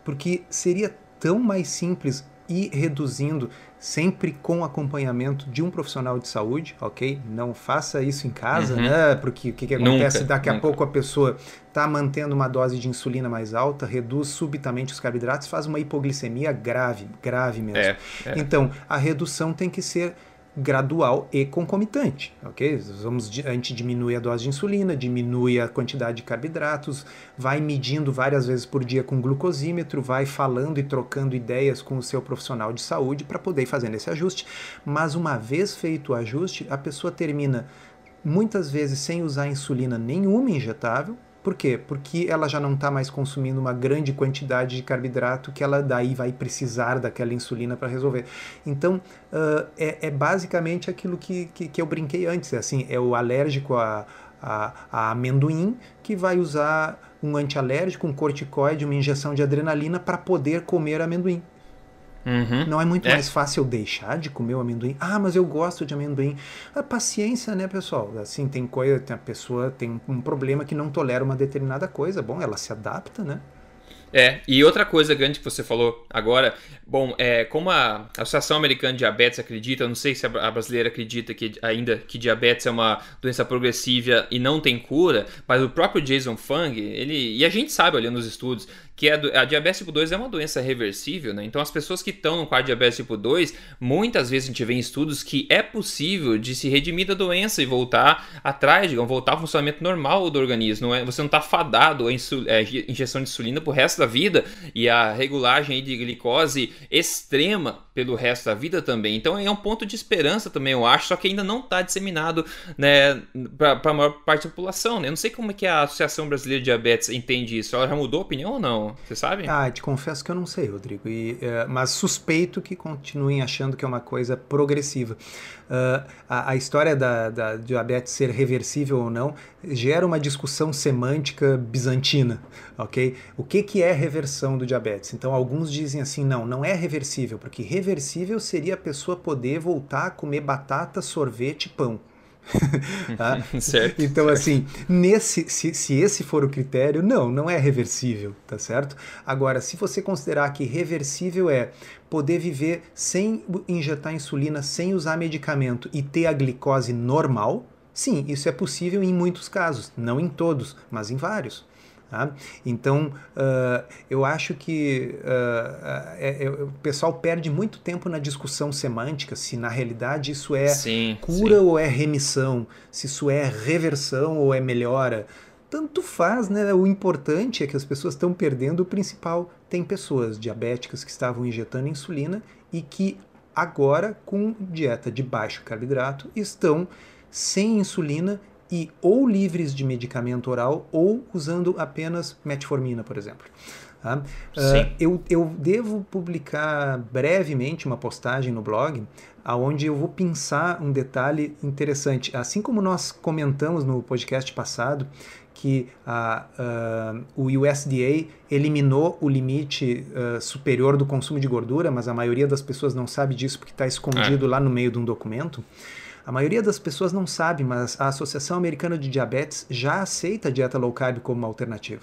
porque seria tão mais simples ir reduzindo sempre com acompanhamento de um profissional de saúde, ok? Não faça isso em casa, uhum. né? Porque o que, que acontece? Nunca, Daqui nunca. a pouco a pessoa está mantendo uma dose de insulina mais alta, reduz subitamente os carboidratos, faz uma hipoglicemia grave, grave mesmo. É, é. Então, a redução tem que ser gradual e concomitante, ok? Vamos, a gente diminui a dose de insulina, diminui a quantidade de carboidratos, vai medindo várias vezes por dia com glucosímetro, vai falando e trocando ideias com o seu profissional de saúde para poder fazendo esse ajuste. Mas uma vez feito o ajuste, a pessoa termina muitas vezes sem usar insulina nenhuma injetável, por quê? Porque ela já não está mais consumindo uma grande quantidade de carboidrato que ela daí vai precisar daquela insulina para resolver. Então, uh, é, é, basicamente aquilo que, que, que, eu brinquei antes. É assim, é o alérgico a, a, a amendoim que vai usar um antialérgico, um corticoide, uma injeção de adrenalina para poder comer amendoim. Uhum. Não é muito é. mais fácil deixar de comer o amendoim? Ah, mas eu gosto de amendoim. A paciência, né, pessoal? Assim, tem coisa, tem a pessoa tem um problema que não tolera uma determinada coisa. Bom, ela se adapta, né? É, e outra coisa grande que você falou agora, bom, é, como a Associação Americana de Diabetes acredita, não sei se a brasileira acredita que ainda que diabetes é uma doença progressiva e não tem cura, mas o próprio Jason Fung, ele, e a gente sabe olhando os estudos, que a, a diabetes tipo 2 é uma doença reversível, né? Então as pessoas que estão no quadro de diabetes tipo 2, muitas vezes a gente vê em estudos que é possível de se redimir da doença e voltar atrás, digamos, voltar ao funcionamento normal do organismo. Não é, você não está fadado a é, injeção de insulina pro resto da vida e a regulagem de glicose extrema pelo resto da vida também. Então é um ponto de esperança também, eu acho, só que ainda não está disseminado né, para a maior parte da população. Né? Eu não sei como é que a Associação Brasileira de Diabetes entende isso. Ela já mudou a opinião ou não? Você sabe? Ah, te confesso que eu não sei, Rodrigo. E, uh, mas suspeito que continuem achando que é uma coisa progressiva. Uh, a, a, história da, da diabetes ser reversível ou não gera uma discussão semântica bizantina, ok? O que, que é reversão do diabetes? Então, alguns dizem assim, não, não é reversível, porque reversível seria a pessoa poder voltar a comer batata, sorvete, pão. tá? certo, então, certo. assim, nesse, se, se esse for o critério, não, não é reversível, tá certo? Agora, se você considerar que reversível é poder viver sem injetar insulina, sem usar medicamento e ter a glicose normal, sim, isso é possível em muitos casos, não em todos, mas em vários. Tá? Então, uh, eu acho que uh, é, é, o pessoal perde muito tempo na discussão semântica, se na realidade isso é sim, cura sim. ou é remissão, se isso é reversão ou é melhora. Tanto faz, né? O importante é que as pessoas estão perdendo o principal. Tem pessoas diabéticas que estavam injetando insulina e que agora, com dieta de baixo carboidrato, estão sem insulina e ou livres de medicamento oral ou usando apenas metformina, por exemplo. Tá? Uh, eu, eu devo publicar brevemente uma postagem no blog aonde eu vou pensar um detalhe interessante. Assim como nós comentamos no podcast passado que a, uh, o USDA eliminou o limite uh, superior do consumo de gordura, mas a maioria das pessoas não sabe disso porque está escondido é. lá no meio de um documento. A maioria das pessoas não sabe, mas a Associação Americana de Diabetes já aceita a dieta low carb como uma alternativa.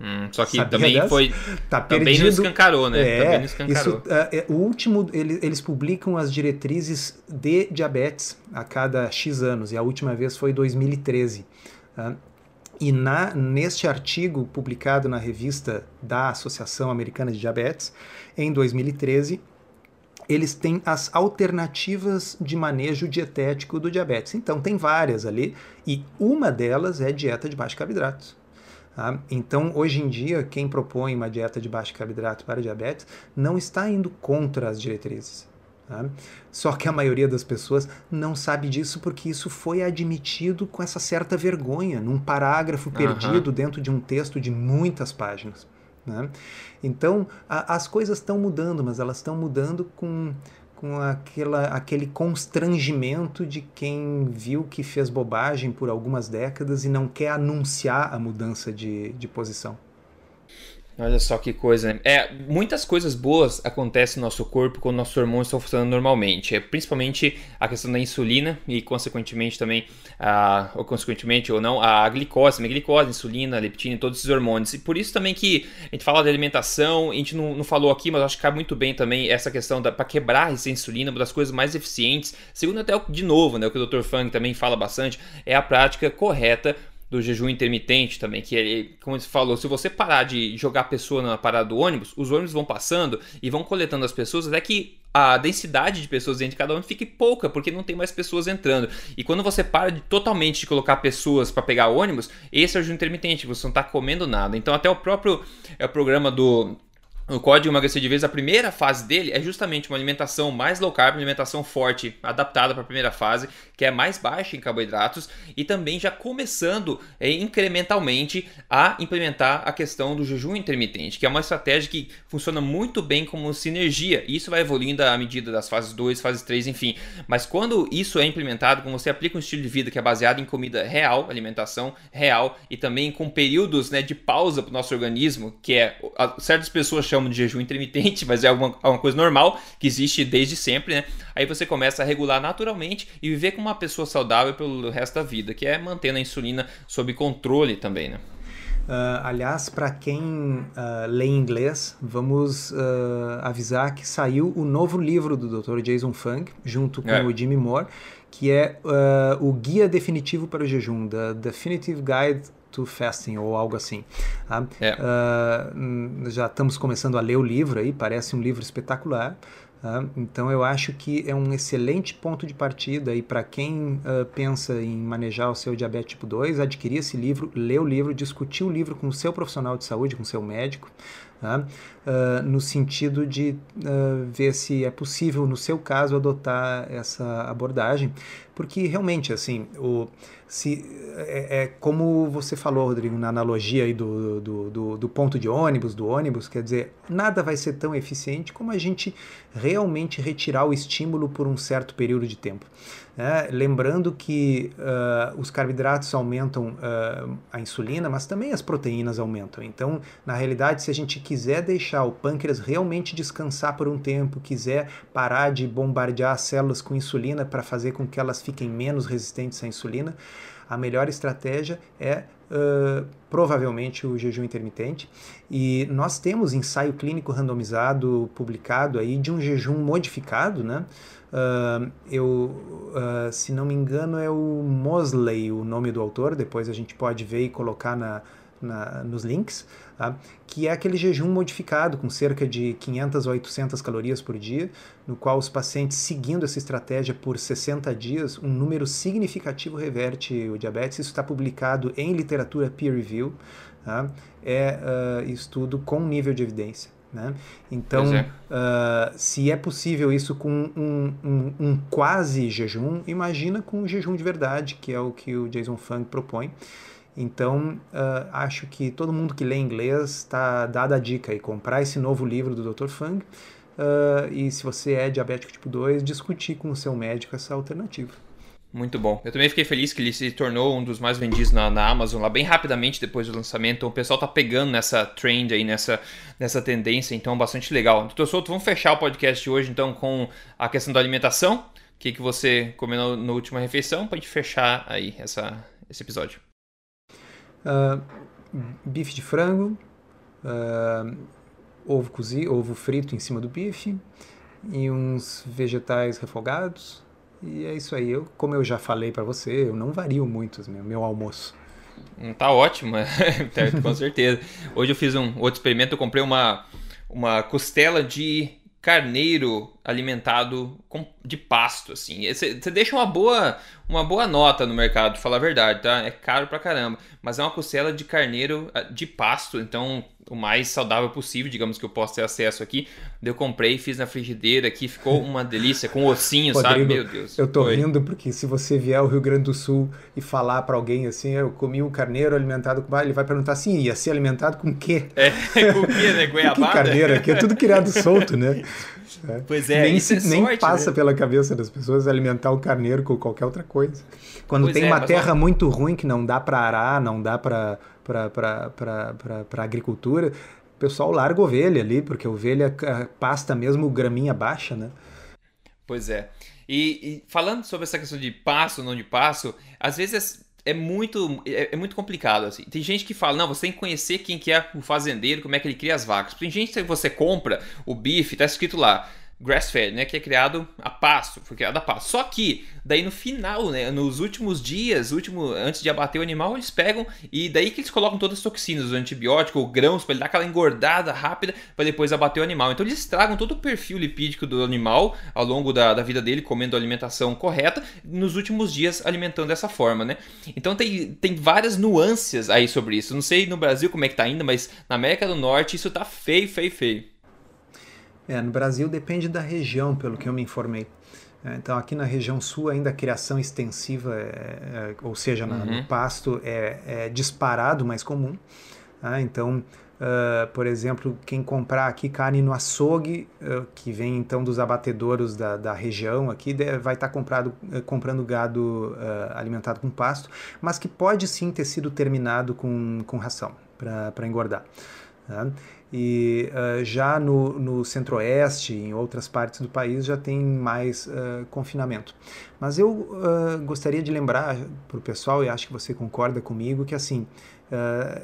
Hum, só que Sabia também dessa? foi. Tá também perdido. não escancarou, né? É, também não escancarou. Isso, uh, é, o último, ele, eles publicam as diretrizes de diabetes a cada X anos, e a última vez foi 2013. Uh, e na, neste artigo publicado na revista da Associação Americana de Diabetes, em 2013, eles têm as alternativas de manejo dietético do diabetes. Então, tem várias ali, e uma delas é dieta de baixo carboidratos. Tá? Então, hoje em dia, quem propõe uma dieta de baixo carboidrato para diabetes não está indo contra as diretrizes. Tá? Só que a maioria das pessoas não sabe disso porque isso foi admitido com essa certa vergonha, num parágrafo perdido dentro de um texto de muitas páginas. Né? Então, a, as coisas estão mudando, mas elas estão mudando com, com aquela, aquele constrangimento de quem viu que fez bobagem por algumas décadas e não quer anunciar a mudança de, de posição. Olha só que coisa. Né? É, muitas coisas boas acontecem no nosso corpo quando nossos hormônios estão funcionando normalmente. É principalmente a questão da insulina e, consequentemente, também, a, ou consequentemente ou não, a glicose, a glicose, a insulina, a leptina, todos esses hormônios. E por isso também que a gente fala de alimentação, a gente não, não falou aqui, mas acho que cabe muito bem também essa questão para quebrar essa insulina, uma das coisas mais eficientes, segundo até de novo, né, o que o Dr. Fang também fala bastante, é a prática correta do jejum intermitente também, que é, como você falou, se você parar de jogar a pessoa na parada do ônibus, os ônibus vão passando e vão coletando as pessoas até que a densidade de pessoas dentro de cada ônibus fique pouca, porque não tem mais pessoas entrando. E quando você para de, totalmente de colocar pessoas para pegar ônibus, esse é o jejum intermitente, você não está comendo nada. Então até o próprio é, o programa do o Código Emagrecer de Vez, a primeira fase dele é justamente uma alimentação mais low carb, uma alimentação forte, adaptada para a primeira fase, que é mais baixa em carboidratos, e também já começando é, incrementalmente a implementar a questão do jejum intermitente, que é uma estratégia que funciona muito bem como sinergia, e isso vai evoluindo à medida das fases 2, fases 3, enfim. Mas quando isso é implementado, quando você aplica um estilo de vida que é baseado em comida real, alimentação real, e também com períodos né, de pausa para o nosso organismo, que é certas pessoas chamam de jejum intermitente, mas é uma, uma coisa normal que existe desde sempre, né? Aí você começa a regular naturalmente e viver como uma pessoa saudável pelo resto da vida, que é mantendo a insulina sob controle também, né? Uh, aliás, para quem uh, lê inglês, vamos uh, avisar que saiu o novo livro do Dr. Jason Fung, junto com é. o Jimmy Moore, que é o Guia Definitivo para o Jejum, The Definitive Guide to Fasting ou algo assim. Tá? É. Uh, já estamos começando a ler o livro aí, parece um livro espetacular. Tá? Então eu acho que é um excelente ponto de partida e para quem uh, pensa em manejar o seu diabetes tipo 2, adquirir esse livro, ler o livro, discutir o livro com o seu profissional de saúde, com o seu médico, uh, no sentido de uh, ver se é possível, no seu caso, adotar essa abordagem, porque realmente, assim, o, se, é, é, como você falou, Rodrigo, na analogia aí do, do, do, do, ponto de ônibus, do ônibus, quer dizer, nada vai ser tão eficiente como a gente realmente retirar o estímulo por um certo período de tempo. Né? Lembrando que uh, os carboidratos aumentam uh, a insulina, mas também as proteínas aumentam. Então, na realidade, se a gente quiser deixar o pâncreas realmente descansar por um tempo, quiser parar de bombardear as células com insulina para fazer com que elas fiquem menos resistentes à insulina, a melhor estratégia é uh, provavelmente o jejum intermitente. E nós temos ensaio clínico randomizado publicado aí de um jejum modificado, né? Uh, eu, uh, se não me engano, é o Mosley o nome do autor, depois a gente pode ver e colocar na, na, nos links, tá? que é aquele jejum modificado com cerca de 500 a 800 calorias por dia, no qual os pacientes, seguindo essa estratégia por 60 dias, um número significativo reverte o diabetes. Isso está publicado em literatura peer review, tá? é uh, estudo com nível de evidência. Né? Então, é. Uh, se é possível isso com um, um, um, quase jejum, imagina com um jejum de verdade, que é o que o Jason Fung propõe. Então, uh, acho que todo mundo que lê inglês está dada a dica aí, comprar esse novo livro do Dr. Fung uh, e se você é diabético tipo 2, discutir com o seu médico essa alternativa. Muito bom. Eu também fiquei feliz que ele se tornou um dos mais vendidos na, na Amazon lá bem rapidamente depois do lançamento. Então, o pessoal tá pegando nessa trend aí, nessa, nessa tendência, então bastante legal. Doutor Souto, vamos fechar o podcast de hoje então com a questão da alimentação. O que, que você comeu na última refeição para gente fechar aí essa, esse episódio? Uh, bife de frango, uh, ovo cozido, ovo frito em cima do bife e uns vegetais refogados e é isso aí. Eu, como eu já falei para você, eu não vario muito meu, meu almoço. Hum, tá ótimo, com certeza. Hoje eu fiz um outro experimento, eu comprei uma, uma costela de carneiro alimentado com, de pasto, assim. Você deixa uma boa, uma boa nota no mercado, falar a verdade, tá? É caro pra caramba. Mas é uma costela de carneiro ah, de pasto, então o mais saudável possível, digamos que eu possa ter acesso aqui. Eu comprei, fiz na frigideira aqui, ficou uma delícia, com ossinho, Rodrigo, sabe? Meu Deus. Eu tô Oi. rindo porque se você vier ao Rio Grande do Sul e falar para alguém assim, eu comi um carneiro alimentado com... Ele vai perguntar assim, ia ser alimentado com o quê? É, com o quê, né? Goiabada? que carneiro aqui? É tudo criado solto, né? É. Pois é, nem, se, é nem sorte, passa né? pela cabeça das pessoas alimentar o carneiro com qualquer outra coisa. Quando Pois tem é, uma terra muito ruim que não dá para arar, não dá para para agricultura, o pessoal larga ovelha ali, porque a ovelha pasta mesmo graminha baixa, né? Pois é. E, e falando sobre essa questão de passo não de passo, às vezes é muito, é, é muito complicado. Assim. Tem gente que fala, não, você tem que conhecer quem que é o fazendeiro, como é que ele cria as vacas. Tem gente que você compra o bife, tá escrito lá, grass-fed, né, que é criado a pasto, foi criado a pasto. Só que daí no final, né, nos últimos dias, último, antes de abater o animal, eles pegam e daí que eles colocam todas as toxinas, o antibiótico, o grãos, para ele dar aquela engordada rápida para depois abater o animal. Então eles estragam todo o perfil lipídico do animal ao longo da, da vida dele, comendo a alimentação correta, nos últimos dias alimentando dessa forma, né? Então tem, tem várias nuances aí sobre isso. Não sei no Brasil como é que tá ainda, mas na América do Norte isso tá feio, feio, feio. É, no Brasil depende da região, pelo que eu me informei. É, Então, aqui na região sul, ainda a criação extensiva, é- é- ou seja, na- Uhum. no pasto, é, é disparado mais comum. tá? Então, ah, por exemplo, quem comprar aqui carne no açougue, ah, que vem então dos abatedouros da, da região aqui, de- vai estar comprado, eh, comprando gado alimentado com pasto, mas que pode sim ter sido terminado com, com ração para engordar. tá? E ah, já no, no centro-oeste, em outras partes do país, já tem mais ah, confinamento. Mas eu ah, gostaria de lembrar para o pessoal, e acho que você concorda comigo, que assim,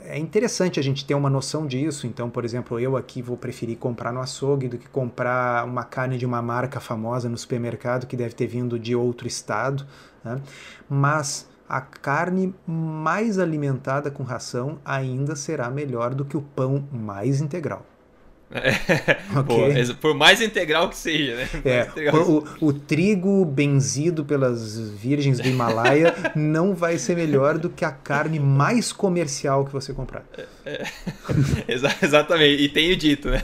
é interessante a gente ter uma noção disso. Então, por exemplo, eu aqui vou preferir comprar no açougue do que comprar uma carne de uma marca famosa no supermercado que deve ter vindo de outro estado. né? Mas a carne mais alimentada com ração ainda será melhor do que o pão mais integral. Pô, Ok. ex- por mais integral que seja, né? É, que o, o trigo benzido pelas virgens do Himalaia não vai ser melhor do que a carne mais comercial que você comprar. Exa- exatamente, e tenho dito, né?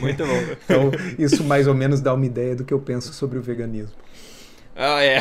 Muito bom. Então, isso mais ou menos dá uma ideia do que eu penso sobre o veganismo. Ah, é.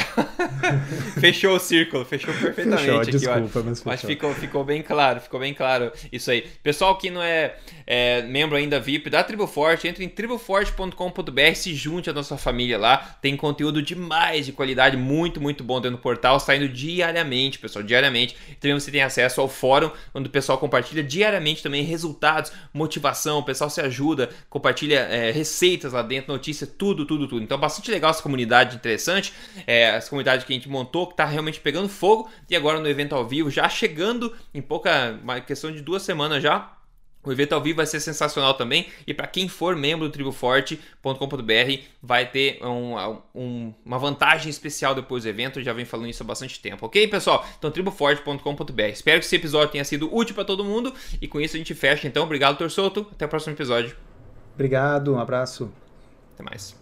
fechou o círculo, fechou perfeitamente Fechou, aqui, desculpa, olha. mas Mas fechou. ficou, ficou bem claro, ficou bem claro isso aí. Pessoal que não é, é membro ainda VIP da Tribo Forte, entre em triboforte.com.br, se junte à nossa família lá. Tem conteúdo demais de qualidade, muito, muito bom dentro do portal, saindo diariamente, pessoal, diariamente. Também você tem acesso ao fórum, onde o pessoal compartilha diariamente também resultados, motivação, o pessoal se ajuda, compartilha é, receitas lá dentro, notícias, tudo, tudo, tudo. Então, bastante legal essa comunidade interessante, é, essa comunidade que a gente montou, que tá realmente pegando fogo, e agora no evento ao vivo, já chegando em pouca, uma questão de duas semanas já, o evento ao vivo vai ser sensacional também. E para quem for membro do triboforte.com.br, vai ter um- um- uma vantagem especial depois do evento. Eu já venho falando isso há bastante tempo, ok, pessoal? Então, triboforte.com.br. Espero que esse episódio tenha sido útil para todo mundo. E com isso a gente fecha. Então, obrigado, Torsoto. Até o próximo episódio. Obrigado, um abraço. Até mais.